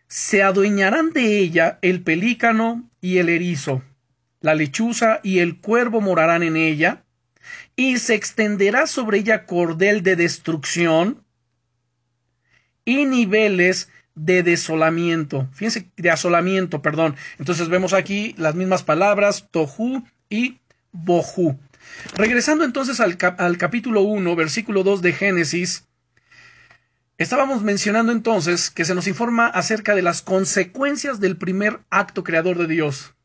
Se adueñarán de ella el pelícano y el erizo, la lechuza y el cuervo morarán en ella, y se extenderá sobre ella cordel de destrucción y niveles de desolamiento. Fíjense, de asolamiento, perdón. Entonces vemos aquí las mismas palabras, tohu y bohu. Regresando entonces al, al capítulo 1, versículo 2 de Génesis, Estábamos mencionando entonces que se nos informa acerca de las consecuencias del primer acto creador de Dios.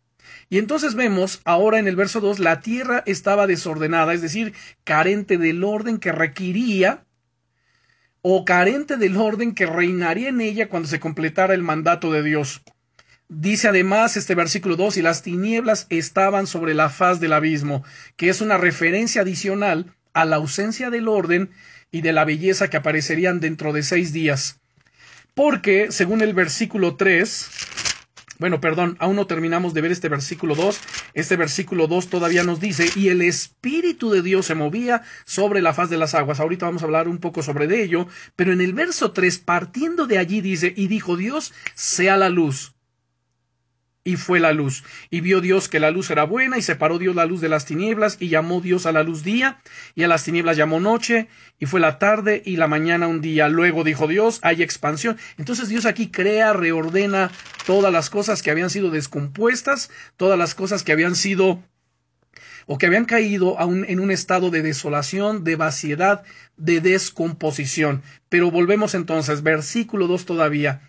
Y entonces vemos ahora en el verso 2, la tierra estaba desordenada, es decir, carente del orden que requería o carente del orden que reinaría en ella cuando se completara el mandato de Dios. Dice además este versículo 2, y las tinieblas estaban sobre la faz del abismo, que es una referencia adicional a la ausencia del orden y de la belleza que aparecerían dentro de seis días. Porque, según el versículo 3, bueno, perdón, aún no terminamos de ver este versículo 2. Este versículo 2 todavía nos dice, y el Espíritu de Dios se movía sobre la faz de las aguas. Ahorita vamos a hablar un poco sobre de ello, pero en el verso 3, partiendo de allí, dice, y dijo Dios, sea la luz y fue la luz. Y vio Dios que la luz era buena, y separó Dios la luz de las tinieblas, y llamó Dios a la luz día, y a las tinieblas llamó noche, y fue la tarde y la mañana un día. Luego dijo Dios, hay expansión. Entonces Dios aquí crea, reordena todas las cosas que habían sido descompuestas, todas las cosas que habían sido o que habían caído aún en un estado de desolación, de vaciedad, de descomposición. Pero volvemos entonces, versículo 2 todavía.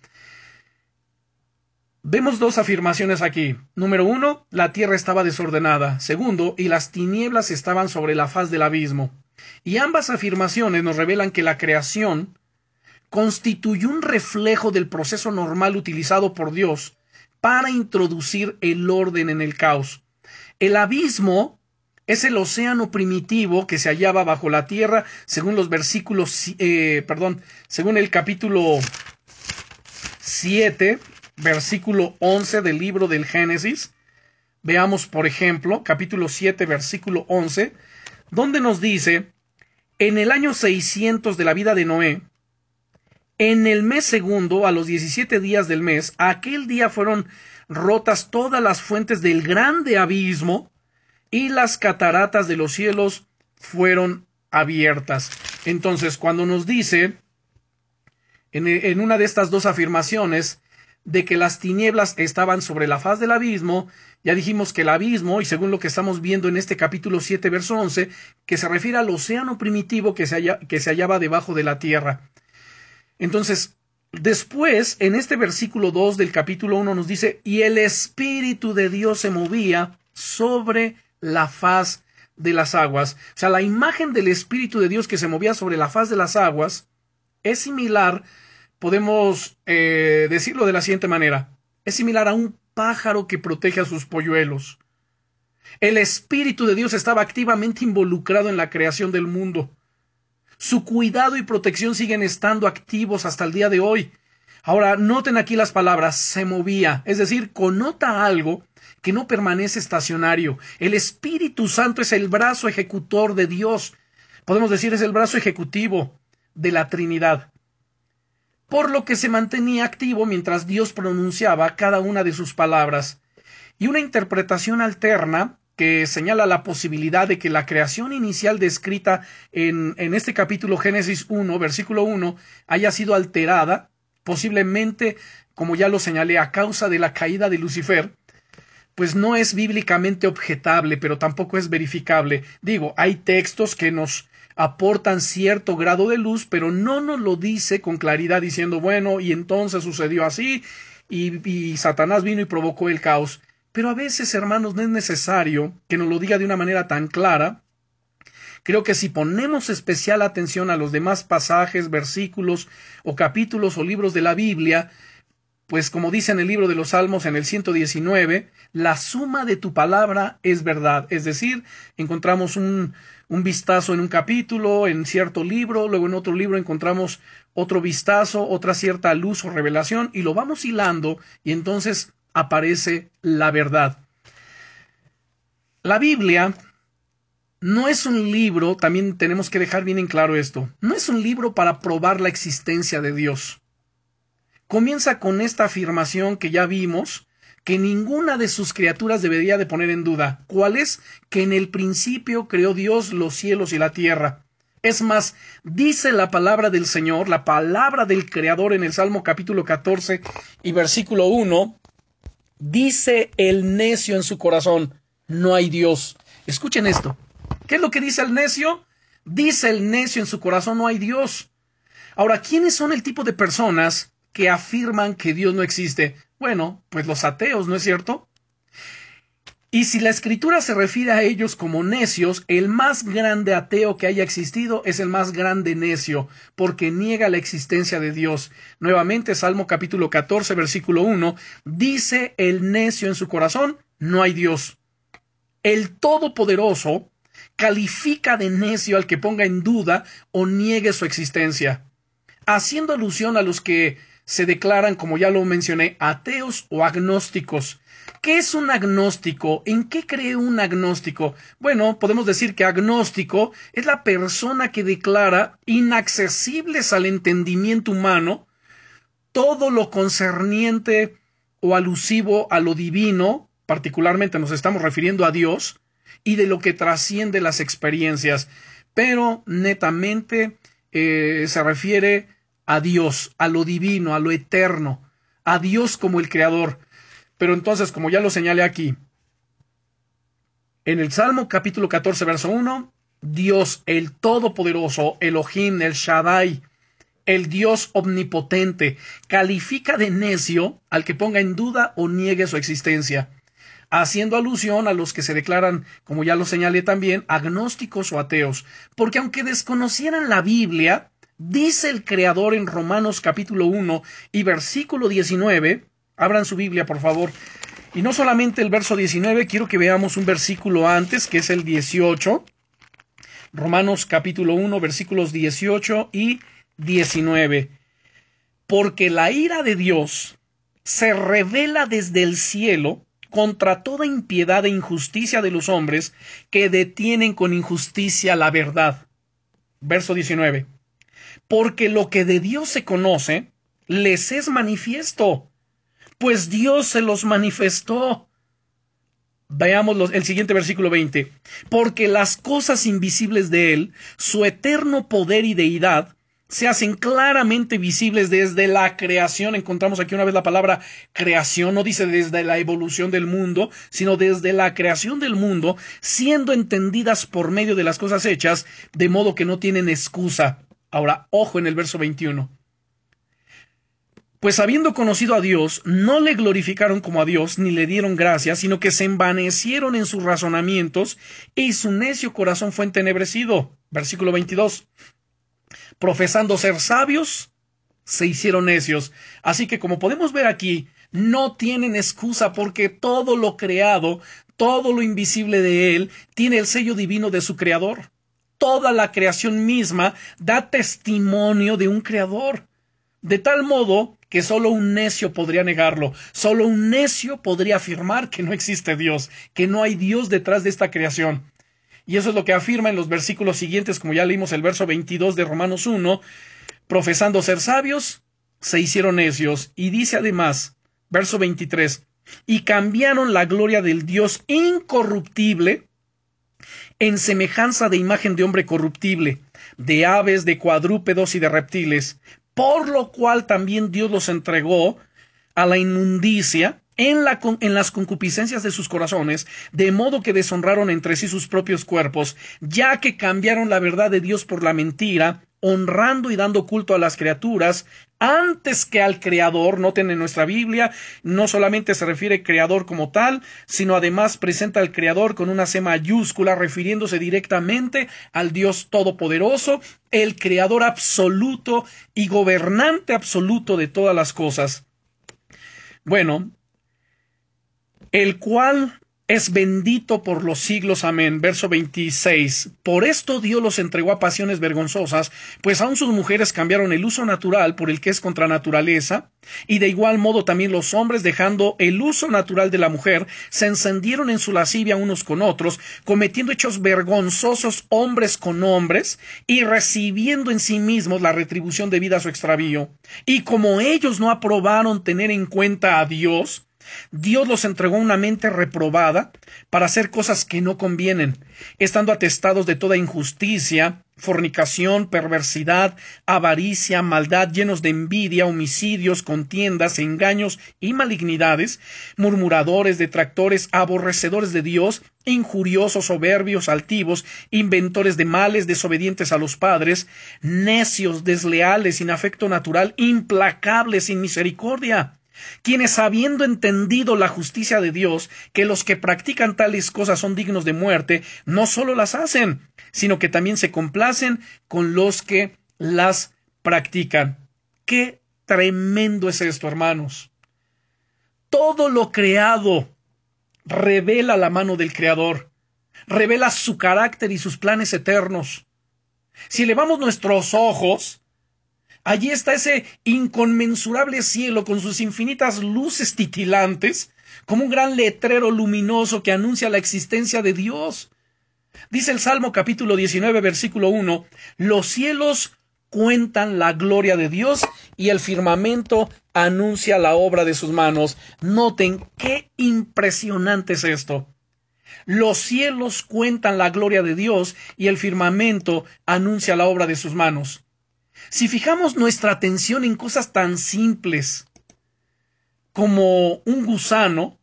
Vemos dos afirmaciones aquí. Número uno, la tierra estaba desordenada. Segundo, y las tinieblas estaban sobre la faz del abismo. Y ambas afirmaciones nos revelan que la creación constituyó un reflejo del proceso normal utilizado por Dios para introducir el orden en el caos. El abismo es el océano primitivo que se hallaba bajo la tierra, según los versículos, eh, perdón, según el capítulo 7 versículo 11 del libro del Génesis. Veamos, por ejemplo, capítulo 7, versículo 11, donde nos dice, en el año 600 de la vida de Noé, en el mes segundo, a los 17 días del mes, aquel día fueron rotas todas las fuentes del grande abismo y las cataratas de los cielos fueron abiertas. Entonces, cuando nos dice en, en una de estas dos afirmaciones, de que las tinieblas estaban sobre la faz del abismo, ya dijimos que el abismo, y según lo que estamos viendo en este capítulo 7, verso 11, que se refiere al océano primitivo que se, que se hallaba debajo de la tierra. Entonces, después, en este versículo 2 del capítulo 1 nos dice, y el Espíritu de Dios se movía sobre la faz de las aguas. O sea, la imagen del Espíritu de Dios que se movía sobre la faz de las aguas es similar podemos eh, decirlo de la siguiente manera. Es similar a un pájaro que protege a sus polluelos. El Espíritu de Dios estaba activamente involucrado en la creación del mundo. Su cuidado y protección siguen estando activos hasta el día de hoy. Ahora, noten aquí las palabras se movía, es decir, connota algo que no permanece estacionario. El Espíritu Santo es el brazo ejecutor de Dios. Podemos decir es el brazo ejecutivo de la Trinidad. Por lo que se mantenía activo mientras Dios pronunciaba cada una de sus palabras. Y una interpretación alterna que señala la posibilidad de que la creación inicial descrita en, en este capítulo Génesis 1, versículo 1, haya sido alterada, posiblemente, como ya lo señalé, a causa de la caída de Lucifer, pues no es bíblicamente objetable, pero tampoco es verificable. Digo, hay textos que nos aportan cierto grado de luz, pero no nos lo dice con claridad diciendo, bueno, y entonces sucedió así, y, y Satanás vino y provocó el caos. Pero a veces, hermanos, no es necesario que nos lo diga de una manera tan clara. Creo que si ponemos especial atención a los demás pasajes, versículos o capítulos o libros de la Biblia, pues como dice en el libro de los Salmos en el 119, la suma de tu palabra es verdad. Es decir, encontramos un, un vistazo en un capítulo, en cierto libro, luego en otro libro encontramos otro vistazo, otra cierta luz o revelación, y lo vamos hilando, y entonces aparece la verdad. La Biblia no es un libro, también tenemos que dejar bien en claro esto, no es un libro para probar la existencia de Dios. Comienza con esta afirmación que ya vimos, que ninguna de sus criaturas debería de poner en duda. ¿Cuál es? Que en el principio creó Dios los cielos y la tierra. Es más, dice la palabra del Señor, la palabra del Creador en el Salmo capítulo 14 y versículo 1, dice el necio en su corazón, no hay Dios. Escuchen esto. ¿Qué es lo que dice el necio? Dice el necio en su corazón, no hay Dios. Ahora, ¿quiénes son el tipo de personas que afirman que Dios no existe? Bueno, pues los ateos, ¿no es cierto? Y si la escritura se refiere a ellos como necios, el más grande ateo que haya existido es el más grande necio, porque niega la existencia de Dios. Nuevamente, Salmo capítulo 14, versículo 1, dice el necio en su corazón, no hay Dios. El Todopoderoso califica de necio al que ponga en duda o niegue su existencia, haciendo alusión a los que se declaran, como ya lo mencioné, ateos o agnósticos. ¿Qué es un agnóstico? ¿En qué cree un agnóstico? Bueno, podemos decir que agnóstico es la persona que declara inaccesibles al entendimiento humano todo lo concerniente o alusivo a lo divino, particularmente nos estamos refiriendo a Dios, y de lo que trasciende las experiencias, pero netamente eh, se refiere a Dios, a lo divino, a lo eterno, a Dios como el Creador. Pero entonces, como ya lo señalé aquí, en el Salmo capítulo 14, verso 1, Dios el Todopoderoso, Elohim, el Shaddai, el Dios omnipotente, califica de necio al que ponga en duda o niegue su existencia, haciendo alusión a los que se declaran, como ya lo señalé también, agnósticos o ateos, porque aunque desconocieran la Biblia, Dice el Creador en Romanos capítulo 1 y versículo 19, abran su Biblia por favor, y no solamente el verso 19, quiero que veamos un versículo antes, que es el 18, Romanos capítulo 1 versículos 18 y 19, porque la ira de Dios se revela desde el cielo contra toda impiedad e injusticia de los hombres que detienen con injusticia la verdad. Verso 19 porque lo que de Dios se conoce les es manifiesto, pues Dios se los manifestó. Veamos el siguiente versículo 20. Porque las cosas invisibles de Él, su eterno poder y deidad, se hacen claramente visibles desde la creación. Encontramos aquí una vez la palabra creación, no dice desde la evolución del mundo, sino desde la creación del mundo, siendo entendidas por medio de las cosas hechas, de modo que no tienen excusa. Ahora, ojo en el verso 21. Pues habiendo conocido a Dios, no le glorificaron como a Dios, ni le dieron gracias, sino que se envanecieron en sus razonamientos, y su necio corazón fue entenebrecido. Versículo 22. Profesando ser sabios, se hicieron necios. Así que como podemos ver aquí, no tienen excusa porque todo lo creado, todo lo invisible de Él, tiene el sello divino de su Creador. Toda la creación misma da testimonio de un Creador. De tal modo que solo un necio podría negarlo, solo un necio podría afirmar que no existe Dios, que no hay Dios detrás de esta creación. Y eso es lo que afirma en los versículos siguientes, como ya leímos el verso 22 de Romanos 1, profesando ser sabios, se hicieron necios. Y dice además, verso 23, y cambiaron la gloria del Dios incorruptible en semejanza de imagen de hombre corruptible, de aves, de cuadrúpedos y de reptiles, por lo cual también Dios los entregó a la inmundicia en, la, en, las concupiscencias de sus corazones, de modo que deshonraron entre sí sus propios cuerpos, ya que cambiaron la verdad de Dios por la mentira, honrando y dando culto a las criaturas antes que al Creador. Noten en nuestra Biblia, no solamente se refiere Creador como tal, sino además presenta al Creador con una C mayúscula, refiriéndose directamente al Dios Todopoderoso, el Creador absoluto y gobernante absoluto de todas las cosas. Bueno, el cual es bendito por los siglos. Amén. Verso 26. Por esto Dios los entregó a pasiones vergonzosas, pues aun sus mujeres cambiaron el uso natural por el que es contra naturaleza, y de igual modo también los hombres, dejando el uso natural de la mujer, se encendieron en su lascivia unos con otros, cometiendo hechos vergonzosos hombres con hombres, y recibiendo en sí mismos la retribución debida a su extravío. Y como ellos no aprobaron tener en cuenta a Dios, Dios los entregó una mente reprobada para hacer cosas que no convienen, estando atestados de toda injusticia, fornicación, perversidad, avaricia, maldad, llenos de envidia, homicidios, contiendas, engaños y malignidades, murmuradores, detractores, aborrecedores de Dios, injuriosos, soberbios, altivos, inventores de males, desobedientes a los padres, necios, desleales, sin afecto natural, implacables, sin misericordia quienes habiendo entendido la justicia de Dios, que los que practican tales cosas son dignos de muerte, no solo las hacen, sino que también se complacen con los que las practican. Qué tremendo es esto, hermanos. Todo lo creado revela la mano del Creador, revela su carácter y sus planes eternos. Si elevamos nuestros ojos Allí está ese inconmensurable cielo con sus infinitas luces titilantes, como un gran letrero luminoso que anuncia la existencia de Dios. Dice el Salmo capítulo 19 versículo 1, los cielos cuentan la gloria de Dios y el firmamento anuncia la obra de sus manos. Noten qué impresionante es esto. Los cielos cuentan la gloria de Dios y el firmamento anuncia la obra de sus manos. Si fijamos nuestra atención en cosas tan simples como un gusano,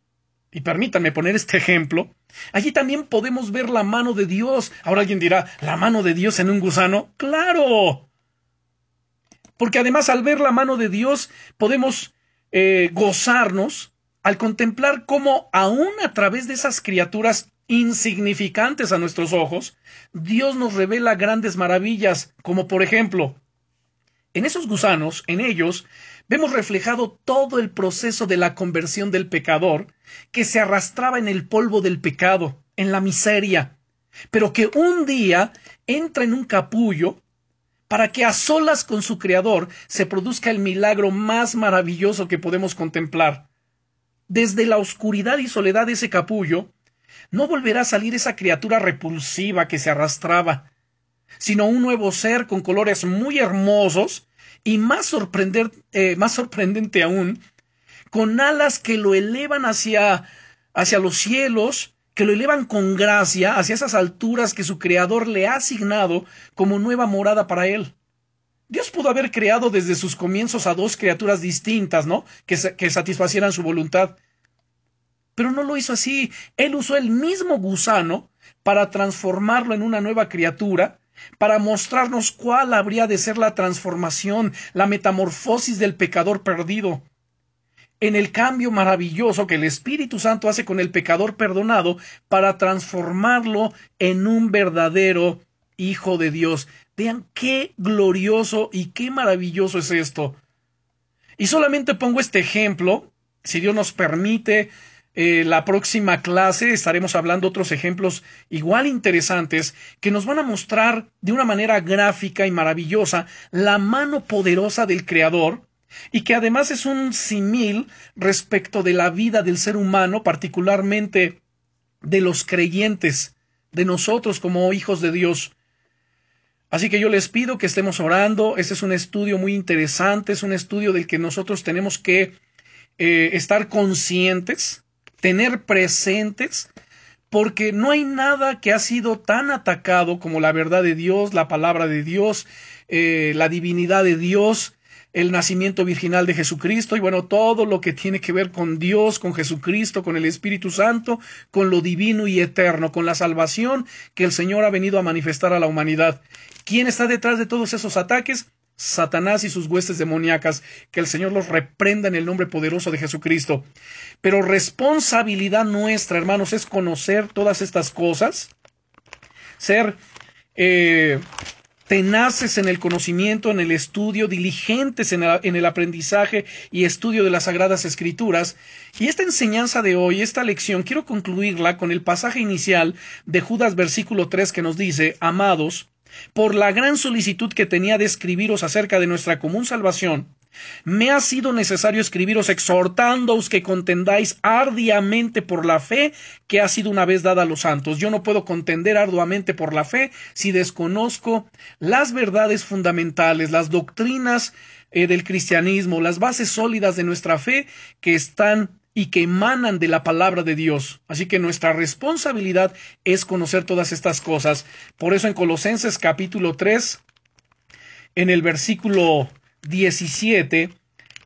y permítanme poner este ejemplo, allí también podemos ver la mano de Dios. Ahora alguien dirá, ¿la mano de Dios en un gusano? ¡Claro! Porque además al ver la mano de Dios podemos eh, gozarnos al contemplar cómo aún a través de esas criaturas insignificantes a nuestros ojos, Dios nos revela grandes maravillas, como por ejemplo en esos gusanos, en ellos, vemos reflejado todo el proceso de la conversión del pecador, que se arrastraba en el polvo del pecado, en la miseria, pero que un día entra en un capullo para que a solas con su Creador se produzca el milagro más maravilloso que podemos contemplar. Desde la oscuridad y soledad de ese capullo, no volverá a salir esa criatura repulsiva que se arrastraba, sino un nuevo ser con colores muy hermosos y más, sorprender, eh, más sorprendente aún, con alas que lo elevan hacia, hacia los cielos, que lo elevan con gracia hacia esas alturas que su Creador le ha asignado como nueva morada para él. Dios pudo haber creado desde sus comienzos a dos criaturas distintas, ¿no? Que, que satisfacieran su voluntad. Pero no lo hizo así. Él usó el mismo gusano para transformarlo en una nueva criatura para mostrarnos cuál habría de ser la transformación, la metamorfosis del pecador perdido. En el cambio maravilloso que el Espíritu Santo hace con el pecador perdonado para transformarlo en un verdadero Hijo de Dios. Vean qué glorioso y qué maravilloso es esto. Y solamente pongo este ejemplo si Dios nos permite, eh, la próxima clase estaremos hablando otros ejemplos igual interesantes que nos van a mostrar de una manera gráfica y maravillosa la mano poderosa del Creador y que además es un simil respecto de la vida del ser humano, particularmente de los creyentes, de nosotros como hijos de Dios. Así que yo les pido que estemos orando. Este es un estudio muy interesante, es un estudio del que nosotros tenemos que eh, estar conscientes, tener presentes, porque no hay nada que ha sido tan atacado como la verdad de Dios, la palabra de Dios, eh, la divinidad de Dios, el nacimiento virginal de Jesucristo y bueno, todo lo que tiene que ver con Dios, con Jesucristo, con el Espíritu Santo, con lo divino y eterno, con la salvación que el Señor ha venido a manifestar a la humanidad. ¿Quién está detrás de todos esos ataques? Satanás y sus huestes demoníacas, que el Señor los reprenda en el nombre poderoso de Jesucristo. Pero responsabilidad nuestra, hermanos, es conocer todas estas cosas, ser eh, tenaces en el conocimiento, en el estudio, diligentes en el, en el, aprendizaje y estudio de las Sagradas Escrituras. Y esta enseñanza de hoy, esta lección, quiero concluirla con el pasaje inicial de Judas versículo 3 que nos dice, Amados, por la gran solicitud que tenía de escribiros acerca de nuestra común salvación, me ha sido necesario escribiros exhortándoos que contendáis ardiamente por la fe que ha sido una vez dada a los santos. Yo no puedo contender arduamente por la fe si desconozco las verdades fundamentales, las doctrinas eh, del cristianismo, las bases sólidas de nuestra fe que están y que emanan de la palabra de Dios. Así que nuestra responsabilidad es conocer todas estas cosas. Por eso en Colosenses capítulo 3, en el versículo 17,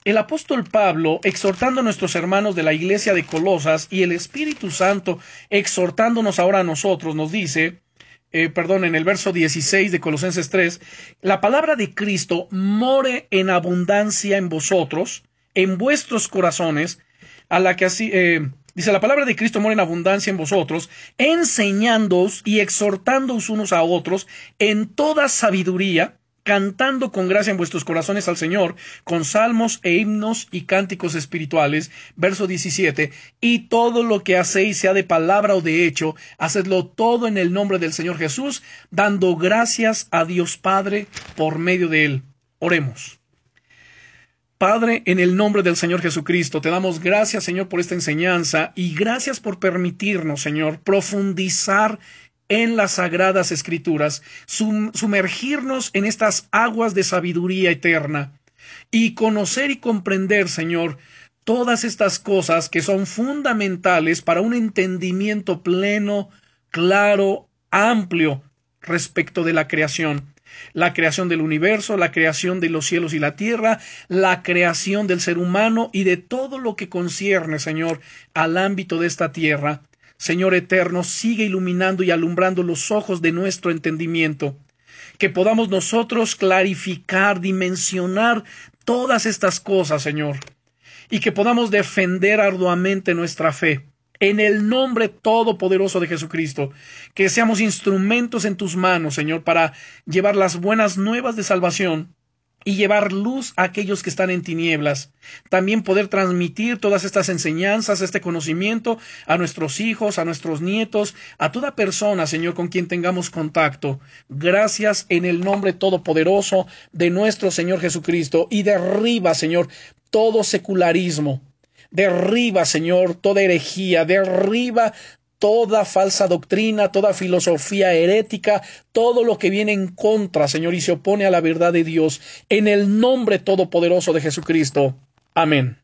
el apóstol Pablo, exhortando a nuestros hermanos de la iglesia de Colosas y el Espíritu Santo exhortándonos ahora a nosotros, nos dice, eh, perdón, en el verso 16 de Colosenses 3, la palabra de Cristo more en abundancia en vosotros, en vuestros corazones, a la que así, eh, dice la palabra de Cristo more en abundancia en vosotros, enseñándoos y exhortándoos unos a otros en toda sabiduría, cantando con gracia en vuestros corazones al Señor, con salmos e himnos y cánticos espirituales. Verso 17. Y todo lo que hacéis, sea de palabra o de hecho, hacedlo todo en el nombre del Señor Jesús, dando gracias a Dios Padre por medio de él. Oremos. Padre, en el nombre del Señor Jesucristo, te damos gracias, Señor, por esta enseñanza y gracias por permitirnos, Señor, profundizar en las sagradas escrituras, sumergirnos en estas aguas de sabiduría eterna y conocer y comprender, Señor, todas estas cosas que son fundamentales para un entendimiento pleno, claro, amplio respecto de la creación. La creación del universo, la creación de los cielos y la tierra, la creación del ser humano y de todo lo que concierne, Señor, al ámbito de esta tierra. Señor eterno, sigue iluminando y alumbrando los ojos de nuestro entendimiento, que podamos nosotros clarificar, dimensionar todas estas cosas, Señor, y que podamos defender arduamente nuestra fe. En el nombre todopoderoso de Jesucristo, que seamos instrumentos en tus manos, Señor, para llevar las buenas nuevas de salvación y llevar luz a aquellos que están en tinieblas. También poder transmitir todas estas enseñanzas, este conocimiento a nuestros hijos, a nuestros nietos, a toda persona, Señor, con quien tengamos contacto. Gracias en el nombre todopoderoso de nuestro Señor Jesucristo. Y derriba, Señor, todo secularismo. Derriba, Señor, toda herejía. Derriba toda falsa doctrina, toda filosofía herética, todo lo que viene en contra, Señor, y se opone a la verdad de Dios, en el nombre todopoderoso de Jesucristo. Amén.